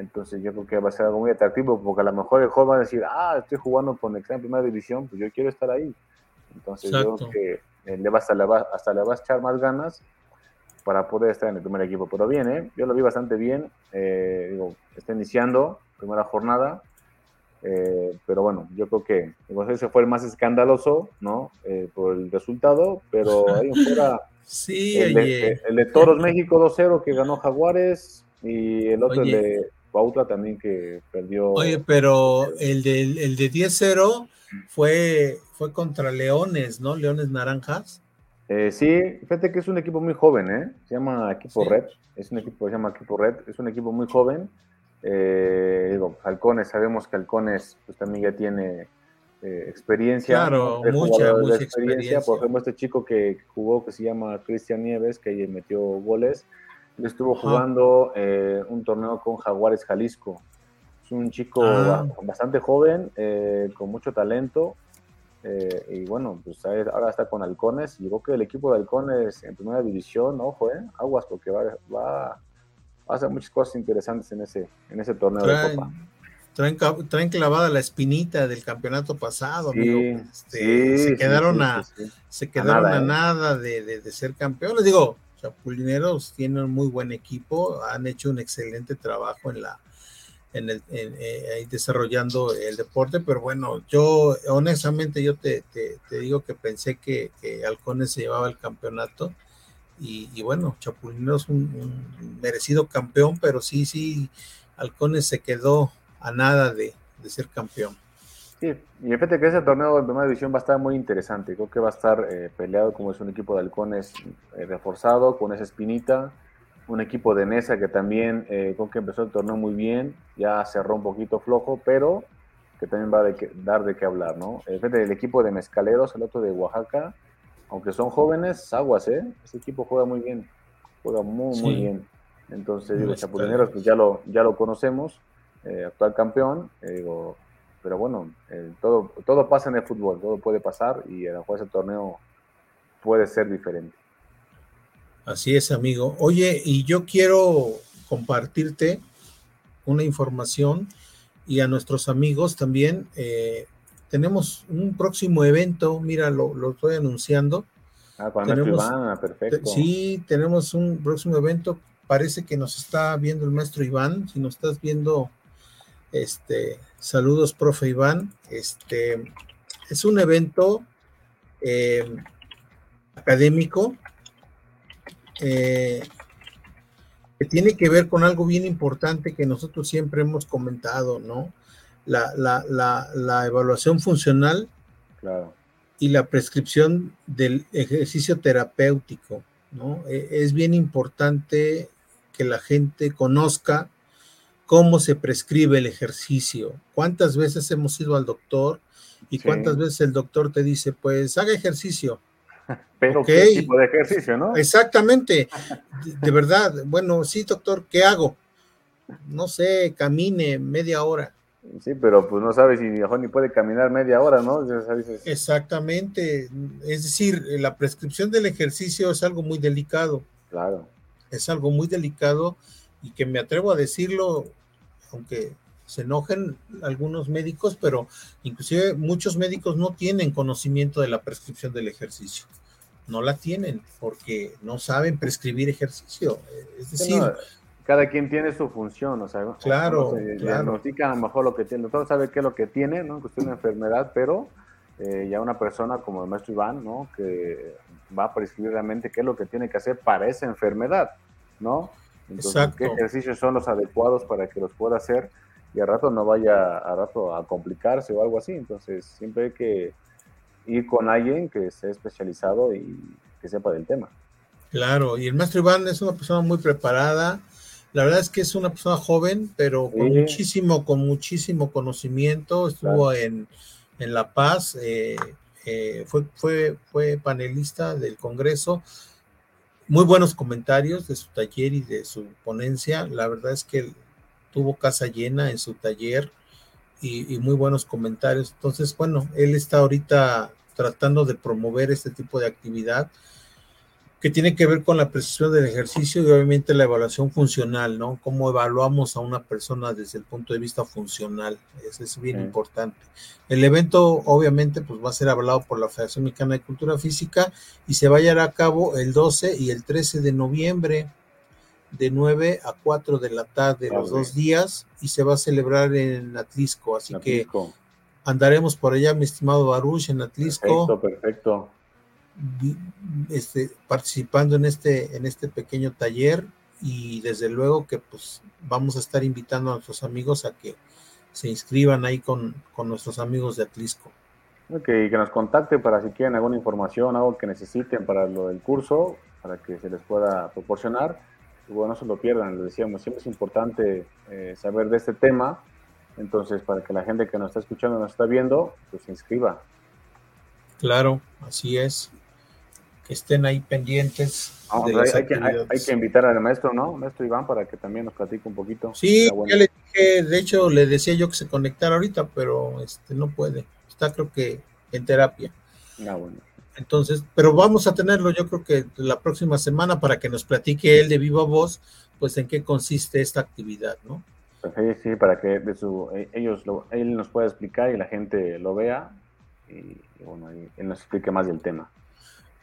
entonces yo creo que va a ser algo muy atractivo porque a lo mejor el joven va a decir, ah, estoy jugando con el en primera división, pues yo quiero estar ahí. Entonces yo creo que eh, le va, hasta, le va, hasta le va a echar más ganas para poder estar en el primer equipo. Pero bien, ¿eh? yo lo vi bastante bien. Eh, digo, está iniciando, primera jornada. Eh, pero bueno, yo creo que ese fue el más escandaloso, ¿no? por el resultado, pero ahí fuera. Sí, el, de, el de Toros México 2-0 que ganó Jaguares y el otro el de Bautla también que perdió. Oye, pero el de, el de 10-0 fue, fue contra Leones, ¿no? Leones Naranjas. Eh, sí, fíjate que es un equipo muy joven, ¿eh? Se llama Equipo Red. Es un equipo se llama Equipo Red. Es un equipo muy joven. Eh, digo, Halcones, sabemos que Halcones pues, también ya tiene eh, experiencia. Claro, mucha, mucha experiencia. Por ejemplo, este chico que jugó, que se llama Cristian Nieves, que metió goles estuvo jugando eh, un torneo con Jaguares Jalisco. Es un chico ah. bastante joven, eh, con mucho talento. Eh, y bueno, pues ahora está con Halcones. Creo que el equipo de Halcones en primera división, ojo, eh, aguas, porque va, va, a hacer muchas cosas interesantes en ese, en ese torneo de Copa. Traen, clavada la espinita del campeonato pasado, este, se quedaron a, se quedaron a nada, de, de, de, ser campeones. Digo, Chapulineros tienen un muy buen equipo, han hecho un excelente trabajo en la en el eh, desarrollando el deporte, pero bueno, yo honestamente yo te, digo que pensé que, que, Halcones se llevaba el campeonato y, bueno, Chapulineros un, un, merecido campeón, pero sí, sí, Halcones se quedó a nada de ser campeón. Sí, y fíjate que ese torneo de primera división va a estar muy interesante. Creo que va a estar eh, peleado como es un equipo de halcones eh, reforzado, con esa espinita. Un equipo de Nesa que también eh, creo que empezó el torneo muy bien, ya cerró un poquito flojo, pero que también va a dar de qué hablar, ¿no? Fíjate, el equipo de Mezcaleros, el otro de Oaxaca, aunque son jóvenes, aguas, ¿eh? Ese equipo juega muy bien, juega muy, muy bien. Entonces, digo, Chapulineros, pues ya lo, ya lo conocemos, actual campeón, digo, pero bueno, eh, todo, todo pasa en el fútbol, todo puede pasar y a lo mejor ese torneo puede ser diferente. Así es, amigo. Oye, y yo quiero compartirte una información y a nuestros amigos también. Eh, tenemos un próximo evento, mira, lo, lo estoy anunciando. Ah, con tenemos, Iván, perfecto. Sí, tenemos un próximo evento. Parece que nos está viendo el maestro Iván. Si nos estás viendo, este, Saludos, profe Iván. Este es un evento eh, académico eh, que tiene que ver con algo bien importante que nosotros siempre hemos comentado, ¿no? La, la evaluación funcional y la prescripción del ejercicio terapéutico, ¿no? E, es bien importante que la gente conozca cómo se prescribe el ejercicio. ¿Cuántas veces hemos ido al doctor y cuántas veces el doctor te dice, pues haga ejercicio? Pero ¿qué tipo de ejercicio, no? Exactamente. De, verdad, bueno, sí, doctor, ¿qué hago? No sé, camine media hora. Sí, pero pues no sabes si ni puede caminar media hora, ¿no? Exactamente. Es decir, la prescripción del ejercicio es algo muy delicado. Claro. Es algo muy delicado y que me atrevo a decirlo aunque se enojen algunos médicos, pero inclusive muchos médicos no tienen conocimiento de la prescripción del ejercicio. No la tienen porque no saben prescribir ejercicio. Es decir, cada quien tiene su función, o sea, claro, diagnostican a lo mejor lo que tiene, todo sabe qué es lo que tiene, ¿no? Cuestión de enfermedad, pero eh, ya una persona como el maestro Iván, ¿no? Que va a prescribir realmente qué es lo que tiene que hacer para esa enfermedad, ¿no? Entonces, qué ejercicios son los adecuados para que los pueda hacer y al rato no vaya a rato a complicarse o algo así. Entonces, siempre hay que ir con alguien que esté especializado y que sepa del tema. Claro, y el maestro Iván es una persona muy preparada. La verdad es que es una persona joven, pero con muchísimo, con muchísimo conocimiento. Estuvo en, en, La Paz, eh, eh, fue, fue, fue panelista del Congreso. Muy buenos comentarios de su taller y de su ponencia. La verdad es que tuvo casa llena en su taller y, muy buenos comentarios. Entonces, bueno, él está ahorita tratando de promover este tipo de actividad que tiene que ver con la precisión del ejercicio y obviamente la evaluación funcional, ¿no? Cómo evaluamos a una persona desde el punto de vista funcional. Eso es bien importante. El evento, obviamente, pues va a ser hablado por la Federación Mexicana de Cultura Física y se va a llevar a cabo el 12 y el 13 de noviembre de 9 a 4 de la tarde los dos días y se va a celebrar en Atlisco, así que andaremos por allá, mi estimado Baruch, en Atlisco. Perfecto, perfecto. Este, participando en este, en este pequeño taller y desde luego que pues vamos a estar invitando a nuestros amigos a que se inscriban ahí con, con nuestros amigos de Atlisco. Ok, que nos contacten para si quieren alguna información, algo que necesiten para lo del curso, para que se les pueda proporcionar bueno, no se lo pierdan, les decíamos, siempre es importante eh, saber de este tema, entonces para que la gente que nos está escuchando, nos está viendo, pues se inscriba. Claro, así es. Estén ahí pendientes. hay, que, invitar al maestro, ¿no? Maestro Iván, para que también nos platique un poquito. Sí, ya le dije, de hecho le decía yo que se conectara ahorita, pero este no puede. Está creo que en terapia. Ah, bueno. Entonces, pero vamos a tenerlo yo creo que la próxima semana para que nos platique él de viva voz, pues en qué consiste esta actividad, ¿no? Pues sí, sí, para que de su, eh, ellos lo, él nos pueda explicar y la gente lo vea y, bueno, él nos explique más del tema.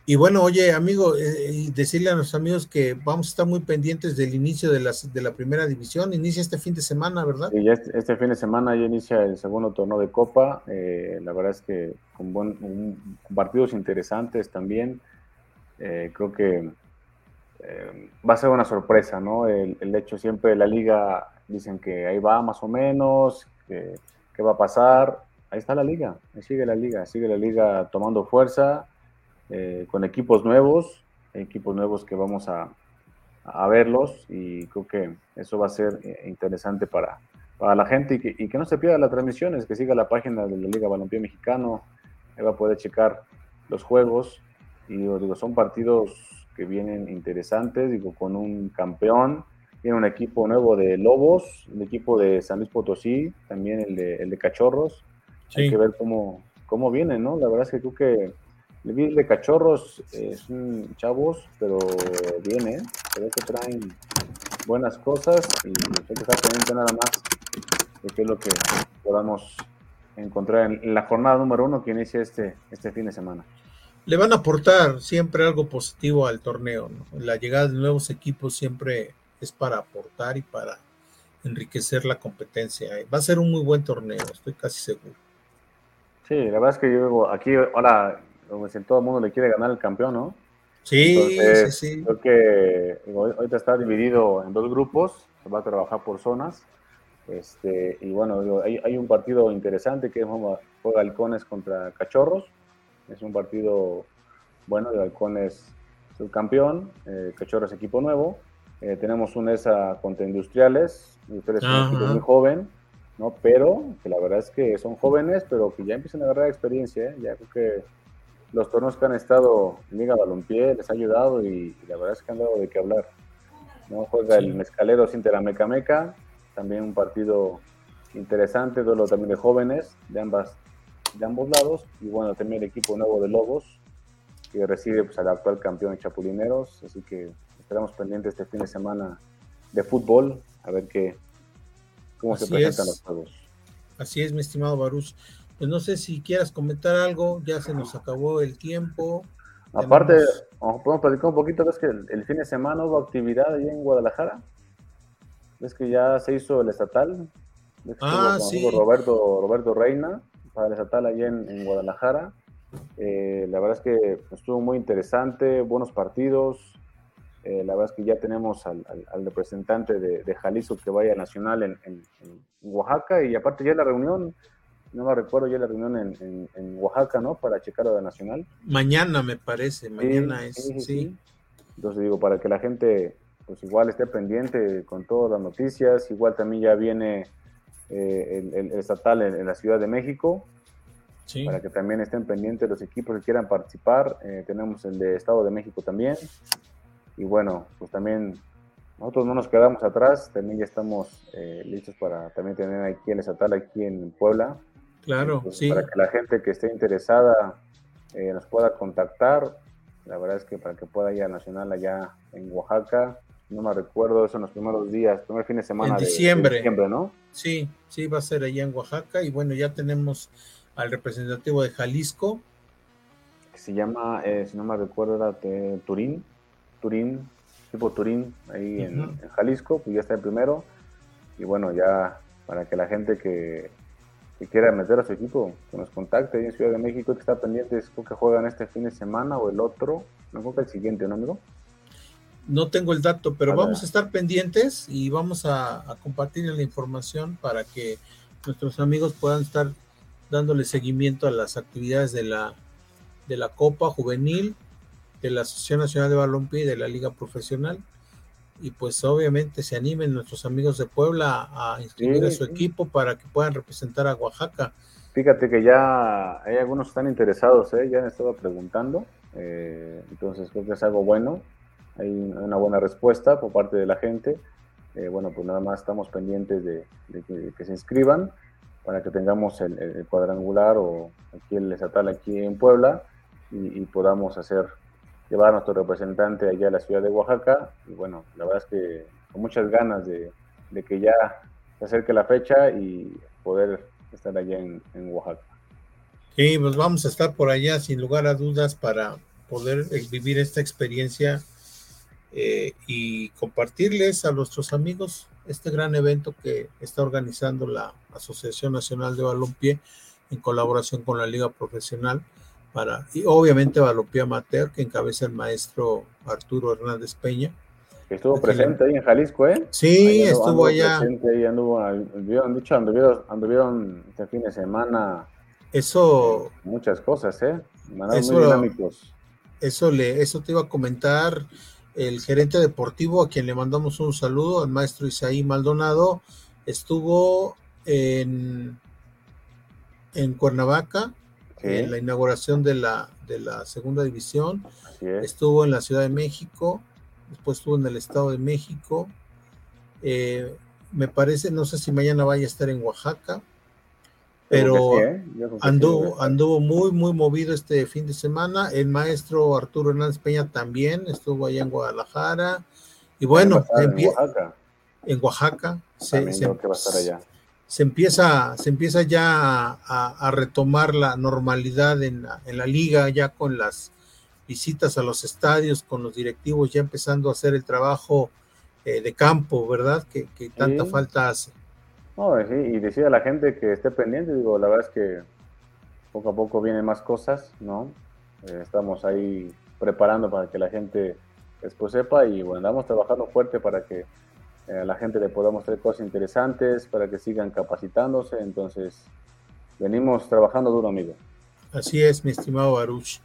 Y bueno, oye, amigo, eh, decirle a nuestros amigos que vamos a estar muy pendientes del inicio de, las, de la primera división. Inicia este fin de semana, ¿verdad? Sí, este, este, fin de semana ya inicia el segundo torneo de Copa. Eh, la verdad es que con, buen, partidos interesantes también. Eh, creo que va a ser una sorpresa, ¿no? El, hecho siempre de la liga, dicen que ahí va más o menos, que, qué va a pasar. Ahí está la liga, ahí sigue la liga, sigue la liga tomando fuerza eh, con equipos nuevos, equipos nuevos que vamos a, a, verlos y creo que eso va a ser eh, interesante para, para la gente y que, y que no se pierda las transmisiones, que siga la página de la Liga Balompié Mexicano, ahí va a poder checar los juegos y digo, son partidos que vienen interesantes, digo, con un campeón, tiene un equipo nuevo de Lobos, el equipo de San Luis Potosí, también el de, el de Cachorros, hay que ver cómo, cómo vienen, ¿no? La verdad es que creo que el de cachorros es un chavos, pero bien, ¿eh? Creo que traen buenas cosas y hay que estar pendiente nada más de qué es lo que podamos encontrar en la jornada número uno que inicia este, este fin de semana. Le van a aportar siempre algo positivo al torneo, ¿no? La llegada de nuevos equipos siempre es para aportar y para enriquecer la competencia. Va a ser un muy buen torneo, estoy casi seguro. Sí, la verdad es que yo aquí, ahora como si todo el mundo le quiere ganar el campeón, ¿no? Sí, sí, sí. Creo que ahorita está dividido en dos grupos, se va a trabajar por zonas. Este, y bueno, hay, hay, un partido interesante que es juega Halcones contra Cachorros. Es un partido bueno, de Halcones subcampeón, eh, Cachorros equipo nuevo. Eh, tenemos un ESA contra Industriales, Industriales es un equipo muy joven, ¿no? Pero que la verdad es que son jóvenes, pero que ya empiezan a agarrar experiencia, ¿eh? ya creo que los torneos que han estado en Liga Balompié les ha ayudado y, la verdad es que han dado de qué hablar. ¿no? Juega el Mezcalero sin la Meca Meca, también un partido interesante, duelo también de jóvenes de ambas de ambos lados y bueno, también el equipo nuevo de Lobos que recibe pues, al actual campeón de Chapulineros, así que esperamos pendiente este fin de semana de fútbol, a ver qué, cómo se presentan los juegos. Así es, mi estimado Baruch. Pues no sé si quieras comentar algo, ya se nos acabó el tiempo. Aparte, podemos platicar un poquito, ves que el, fin de semana hubo actividad allí en Guadalajara. Ves que ya se hizo el estatal. ah, sí. Roberto, Roberto Reina para el estatal allí en, Guadalajara. Eh, la verdad es que estuvo muy interesante, buenos partidos. Eh, la verdad es que ya tenemos al, representante de, Jalisco que vaya nacional en, en, Oaxaca y aparte ya la reunión no me recuerdo ya la reunión en, Oaxaca, ¿no? Para checar la nacional. Mañana me parece, mañana es, sí, Entonces digo, para que la gente pues igual esté pendiente con todas las noticias, igual también ya viene eh, el, estatal en, la Ciudad de México, para que también estén pendientes los equipos que quieran participar. Eh, tenemos el de Estado de México también. Y bueno, pues también nosotros no nos quedamos atrás, también ya estamos eh, listos para también tener aquí el estatal aquí en Puebla Claro, sí. Para que la gente que esté interesada eh, nos pueda contactar. La verdad es que para que pueda ir a Nacional allá en Oaxaca, no me recuerdo eso en los primeros días, primer fin de semana en diciembre. de, diciembre, ¿no? Sí, sí, va a ser allá en Oaxaca y bueno, ya tenemos al representativo de Jalisco. Que se llama, eh, si no me recuerdo, era de Turín, Turín, tipo Turín, ahí en, en, Jalisco, pues ya está el primero. Y bueno, ya para que la gente que que quiera meter a su equipo, que nos contacte ahí en Ciudad de México, que está pendiente, creo que juegan este fin de semana o el otro, no creo que el siguiente, ¿no, amigo? No tengo el dato, pero vamos a estar pendientes y vamos a, compartir la información para que nuestros amigos puedan estar dándole seguimiento a las actividades de la, de la Copa Juvenil, de la Asociación Nacional de Balompié y de la Liga Profesional y pues obviamente se animen nuestros amigos de Puebla a inscribir a su equipo para que puedan representar a Oaxaca. Fíjate que ya hay algunos que están interesados, ¿eh? ya han estado preguntando, eh, entonces creo que es algo bueno, hay una buena respuesta por parte de la gente. Eh, bueno, pues nada más estamos pendientes de, que, se inscriban para que tengamos el, cuadrangular o aquí el estatal aquí en Puebla y podamos hacer llevar a nuestro representante allá a la ciudad de Oaxaca. Y bueno, la verdad es que con muchas ganas de, que ya se acerque la fecha y poder estar allá en, Oaxaca. Sí, pues vamos a estar por allá sin lugar a dudas para poder vivir esta experiencia eh, y compartirles a nuestros amigos este gran evento que está organizando la Asociación Nacional de Balompié en colaboración con la Liga Profesional y obviamente Balopía Amateur, que encabeza el maestro Arturo Hernández Peña. estuvo presente ahí en Jalisco, ¿eh? Sí, estuvo allá. ahí anduvo, anduvieron, dicho, anduvieron, este fin de semana. Eso. Muchas cosas, ¿eh? Eso, muy dinámicos. Eso, le, eso te iba a comentar el gerente deportivo, a quien le mandamos un saludo, al maestro Isaí Maldonado, estuvo en, en Cuernavaca, en la inauguración de la, de la segunda división. Estuvo en la Ciudad de México, después estuvo en el Estado de México. Eh, me parece, no sé si mañana vaya a estar en Oaxaca, pero ¿eh? anduvo, anduvo muy, muy movido este fin de semana. El maestro Arturo Hernández Peña también estuvo allá en Guadalajara. Y bueno, en, Oaxaca. En Oaxaca. Se, que va a estar allá se empieza, se empieza ya a, retomar la normalidad en la, liga, ya con las visitas a los estadios, con los directivos ya empezando a hacer el trabajo eh, de campo, ¿verdad? Que, tanta falta hace. No, y decir a la gente que esté pendiente, digo, la verdad es que poco a poco vienen más cosas, ¿no? Eh, estamos ahí preparando para que la gente después sepa y bueno, andamos trabajando fuerte para que a la gente le podamos traer cosas interesantes para que sigan capacitándose. Entonces, venimos trabajando duro, amigo. Así es, mi estimado Baruch.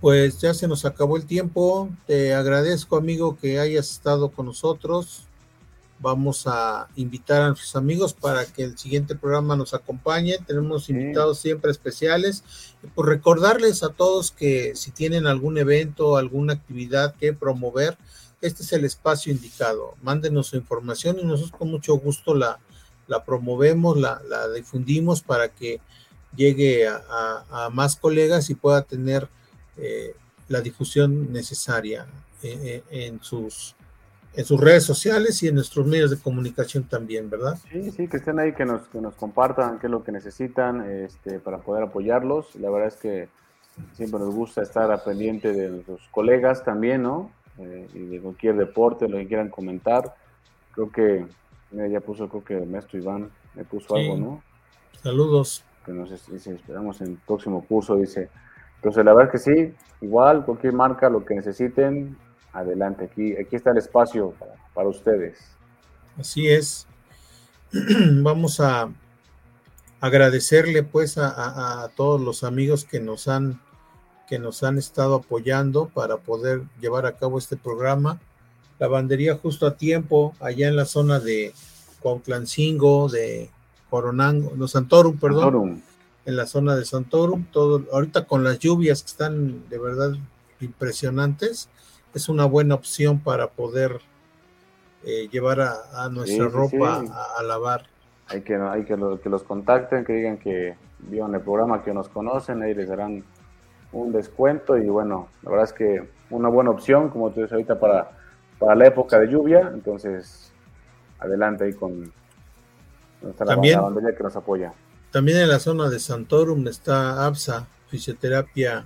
Pues ya se nos acabó el tiempo. Te agradezco, amigo, que hayas estado con nosotros. Vamos a invitar a nuestros amigos para que el siguiente programa nos acompañe. Tenemos invitados siempre especiales. Y por recordarles a todos que si tienen algún evento, alguna actividad que promover, este es el espacio indicado. Mándenos su información y nosotros con mucho gusto la, la promovemos, la, difundimos para que llegue a, más colegas y pueda tener eh, la difusión necesaria eh, eh, en sus en sus redes sociales y en nuestros medios de comunicación también, ¿verdad? Sí, sí, que estén ahí, que nos, que nos compartan qué es lo que necesitan este, para poder apoyarlos. La verdad es que siempre nos gusta estar a pendiente de los colegas también, ¿no? Eh, y de cualquier deporte, lo que quieran comentar. Creo que, mira, ya puso, creo que el maestro Iván me puso algo, ¿no? Saludos. Que nos dice, esperamos en el próximo curso, dice. Entonces, la verdad es que sí, igual, cualquier marca, lo que necesiten, adelante, aquí, aquí está el espacio para, ustedes. Así es. Vamos a agradecerle pues a, todos los amigos que nos han que nos han estado apoyando para poder llevar a cabo este programa. Lavandería justo a tiempo, allá en la zona de Cuauhtlancingo, de Coronango, no, Santorum, perdón. En la zona de Santorum, todo, ahorita con las lluvias que están de verdad impresionantes, es una buena opción para poder eh, llevar a, nuestra ropa A, lavar. Hay que, hay que, que, los contacten, que digan que vieron el programa, que nos conocen, ahí les darán un descuento y bueno, la verdad es que una buena opción, como tú dices ahorita, para, para la época de lluvia, entonces adelante ahí con nuestra también, bandera que nos apoya. También en la zona de Santorum está APSA, Fisioterapia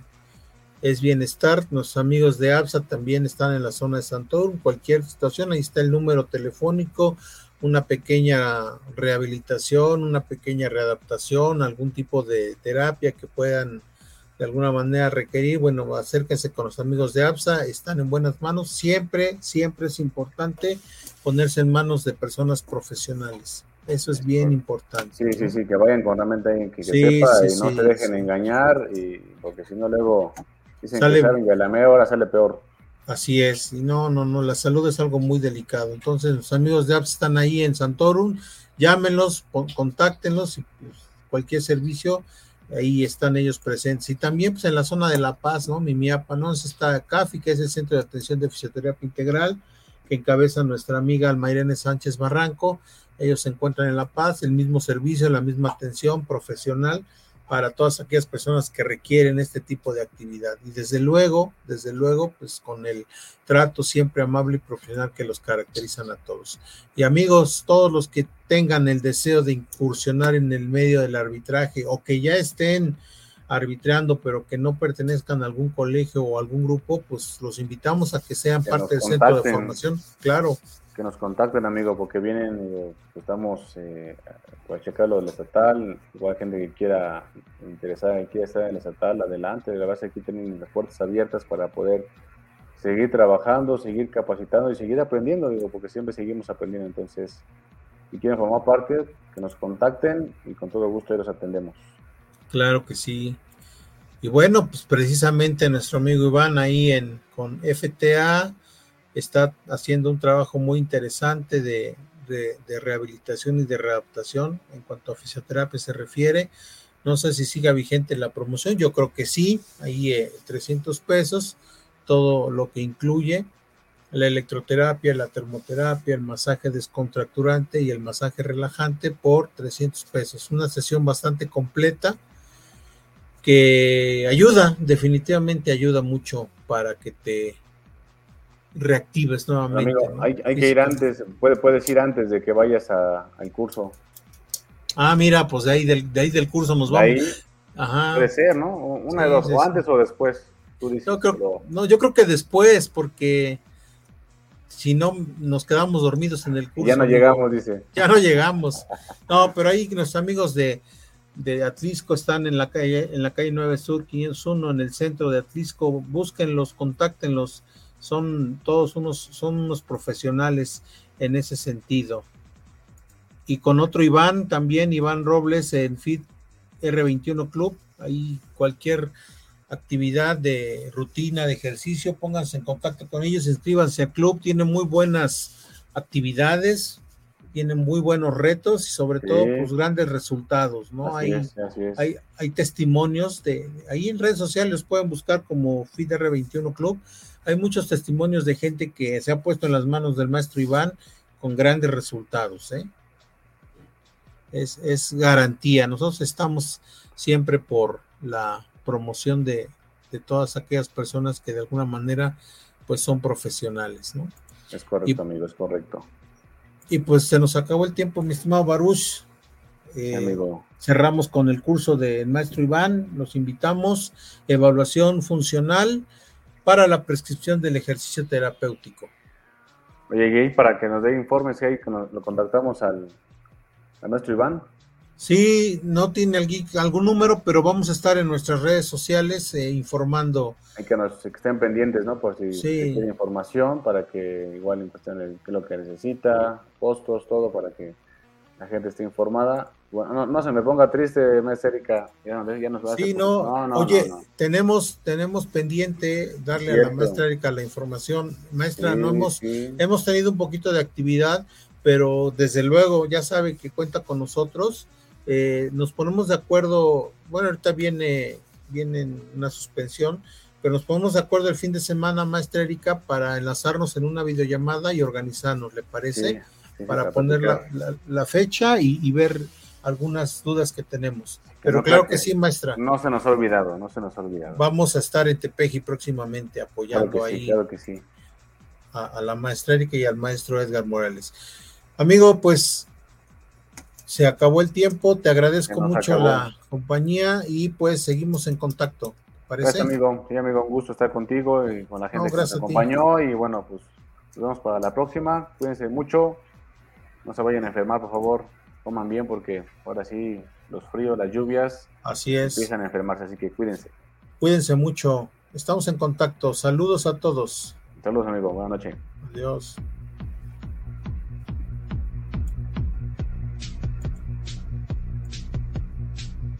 es bienestar. Nuestros amigos de APSA también están en la zona de Santorum. Cualquier situación, ahí está el número telefónico, una pequeña rehabilitación, una pequeña readaptación, algún tipo de terapia que puedan de alguna manera requerir. Bueno, acérquense con los amigos de APSA, están en buenas manos. Siempre, siempre es importante ponerse en manos de personas profesionales. Eso es bien importante. Sí, sí, sí, que vayan con realmente alguien que, sepa y no se dejen engañar, y porque si no luego Dicen sale, que la media hora sale peor. Así es, y no, no, no, la salud es algo muy delicado. Entonces, los amigos de APS están ahí en Santorum, llámenlos, contáctenlos, y pues, cualquier servicio, ahí están ellos presentes. Y también, pues en la zona de La Paz, ¿no? Mimiapa, ¿no? Está CAFI, que es el Centro de Atención de Fisioterapia Integral, que encabeza nuestra amiga Almairene Sánchez Barranco. Ellos se encuentran en La Paz, el mismo servicio, la misma atención profesional para todas aquellas personas que requieren este tipo de actividad. Y desde luego, desde luego, pues con el trato siempre amable y profesional que los caracterizan a todos. Y amigos, todos los que tengan el deseo de incursionar en el medio del arbitraje o que ya estén arbitrando, pero que no pertenezcan a algún colegio o algún grupo, pues los invitamos a que sean parte del centro de formación. Claro, que nos contacten, amigo, porque vienen, eh, estamos eh, pues checar lo del estatal, igual gente que quiera interesada, quiera estar en el estatal, adelante, la verdad aquí tienen las puertas abiertas para poder seguir trabajando, seguir capacitando y seguir aprendiendo, digo, porque siempre seguimos aprendiendo, entonces, si quieren formar parte, que nos contacten y con todo gusto los atendemos. Claro que sí. Y bueno, pues precisamente nuestro amigo Iván ahí en con FTA, está haciendo un trabajo muy interesante de, rehabilitación y de readaptación en cuanto a fisioterapia se refiere. No sé si siga vigente la promoción, yo creo que sí, ahí 300 eh, pesos, todo lo que incluye la electroterapia, la termoterapia, el masaje descontracturante y el masaje relajante por 300 pesos. Una sesión bastante completa que ayuda, definitivamente ayuda mucho para que te reactives nuevamente. hay, que ir antes, puede, puedes ir antes de que vayas al curso. Ah, mira, pues de ahí del, de ahí del curso nos vamos. Ajá. Puede ser, ¿no? Una de dos, o antes o después. Tú dices, creo, no, yo creo que después, porque si no nos quedamos dormidos en el curso. Ya no llegamos, dice. Ya no llegamos. No, pero ahí nuestros amigos de, de Atlisco están en la calle, en la calle 9 Sur 501, en el centro de Atlisco. Búsquenlos, contáctenlos son todos unos, son unos profesionales en ese sentido. Y con otro Iván, también Iván Robles en FIT R21 Club, ahí cualquier actividad de rutina, de ejercicio, pónganse en contacto con ellos, inscríbanse al club, tiene muy buenas actividades, tiene muy buenos retos y sobre todo pues grandes resultados, ¿no? hay, hay, hay testimonios de, ahí en redes sociales pueden buscar como FIT R21 Club, hay muchos testimonios de gente que se ha puesto en las manos del maestro Iván con grandes resultados. ¿eh? Es, garantía. Nosotros estamos siempre por la promoción de, todas aquellas personas que de alguna manera pues son profesionales, ¿no? Es correcto, amigo, es correcto. Y pues se nos acabó el tiempo, mi estimado Baruch. Eh, cerramos con el curso del maestro Iván. Los invitamos. Evaluación funcional para la prescripción del ejercicio terapéutico. Oye, Gay, para que nos dé informes, Gay, que lo contactamos al, al maestro Iván. Sí, no tiene algún número, pero vamos a estar en nuestras redes sociales eh, informando. Hay que, nos, estén pendientes, ¿no? Por si sí. información, para que igual encuentren lo que necesita, costos, todo, para que la gente esté informada. Bueno, no, se me ponga triste, maestra Erika. Ya, nos va sí, no, no, oye, tenemos tenemos pendiente darle a la maestra Erika la información. Maestra, no hemos, hemos tenido un poquito de actividad, pero desde luego ya sabe que cuenta con nosotros eh, nos ponemos de acuerdo, bueno, ahorita viene, viene una suspensión, pero nos ponemos de acuerdo el fin de semana, maestra Erika, para enlazarnos en una videollamada y organizarnos, ¿le parece? para poner la, fecha y, ver algunas dudas que tenemos. Pero claro que, sí, maestra. No se nos ha olvidado, no se nos ha olvidado. Vamos a estar en Tepeji próximamente apoyando ahí claro que sí. a, a, la maestra Erika y al maestro Edgar Morales. Amigo, pues se acabó el tiempo, te agradezco mucho la compañía y pues seguimos en contacto. ¿parece? Gracias, amigo. Sí, amigo, un gusto estar contigo y con la gente que nos acompañó. Y bueno, pues nos vemos para la próxima. Cuídense mucho. No se vayan a enfermar, por favor. Coman bien porque ahora sí los fríos, las lluvias. Así es. Empiezan a enfermarse, así que cuídense. Cuídense mucho. Estamos en contacto. Saludos a todos. Saludos, amigo. Buenas noches. Adiós.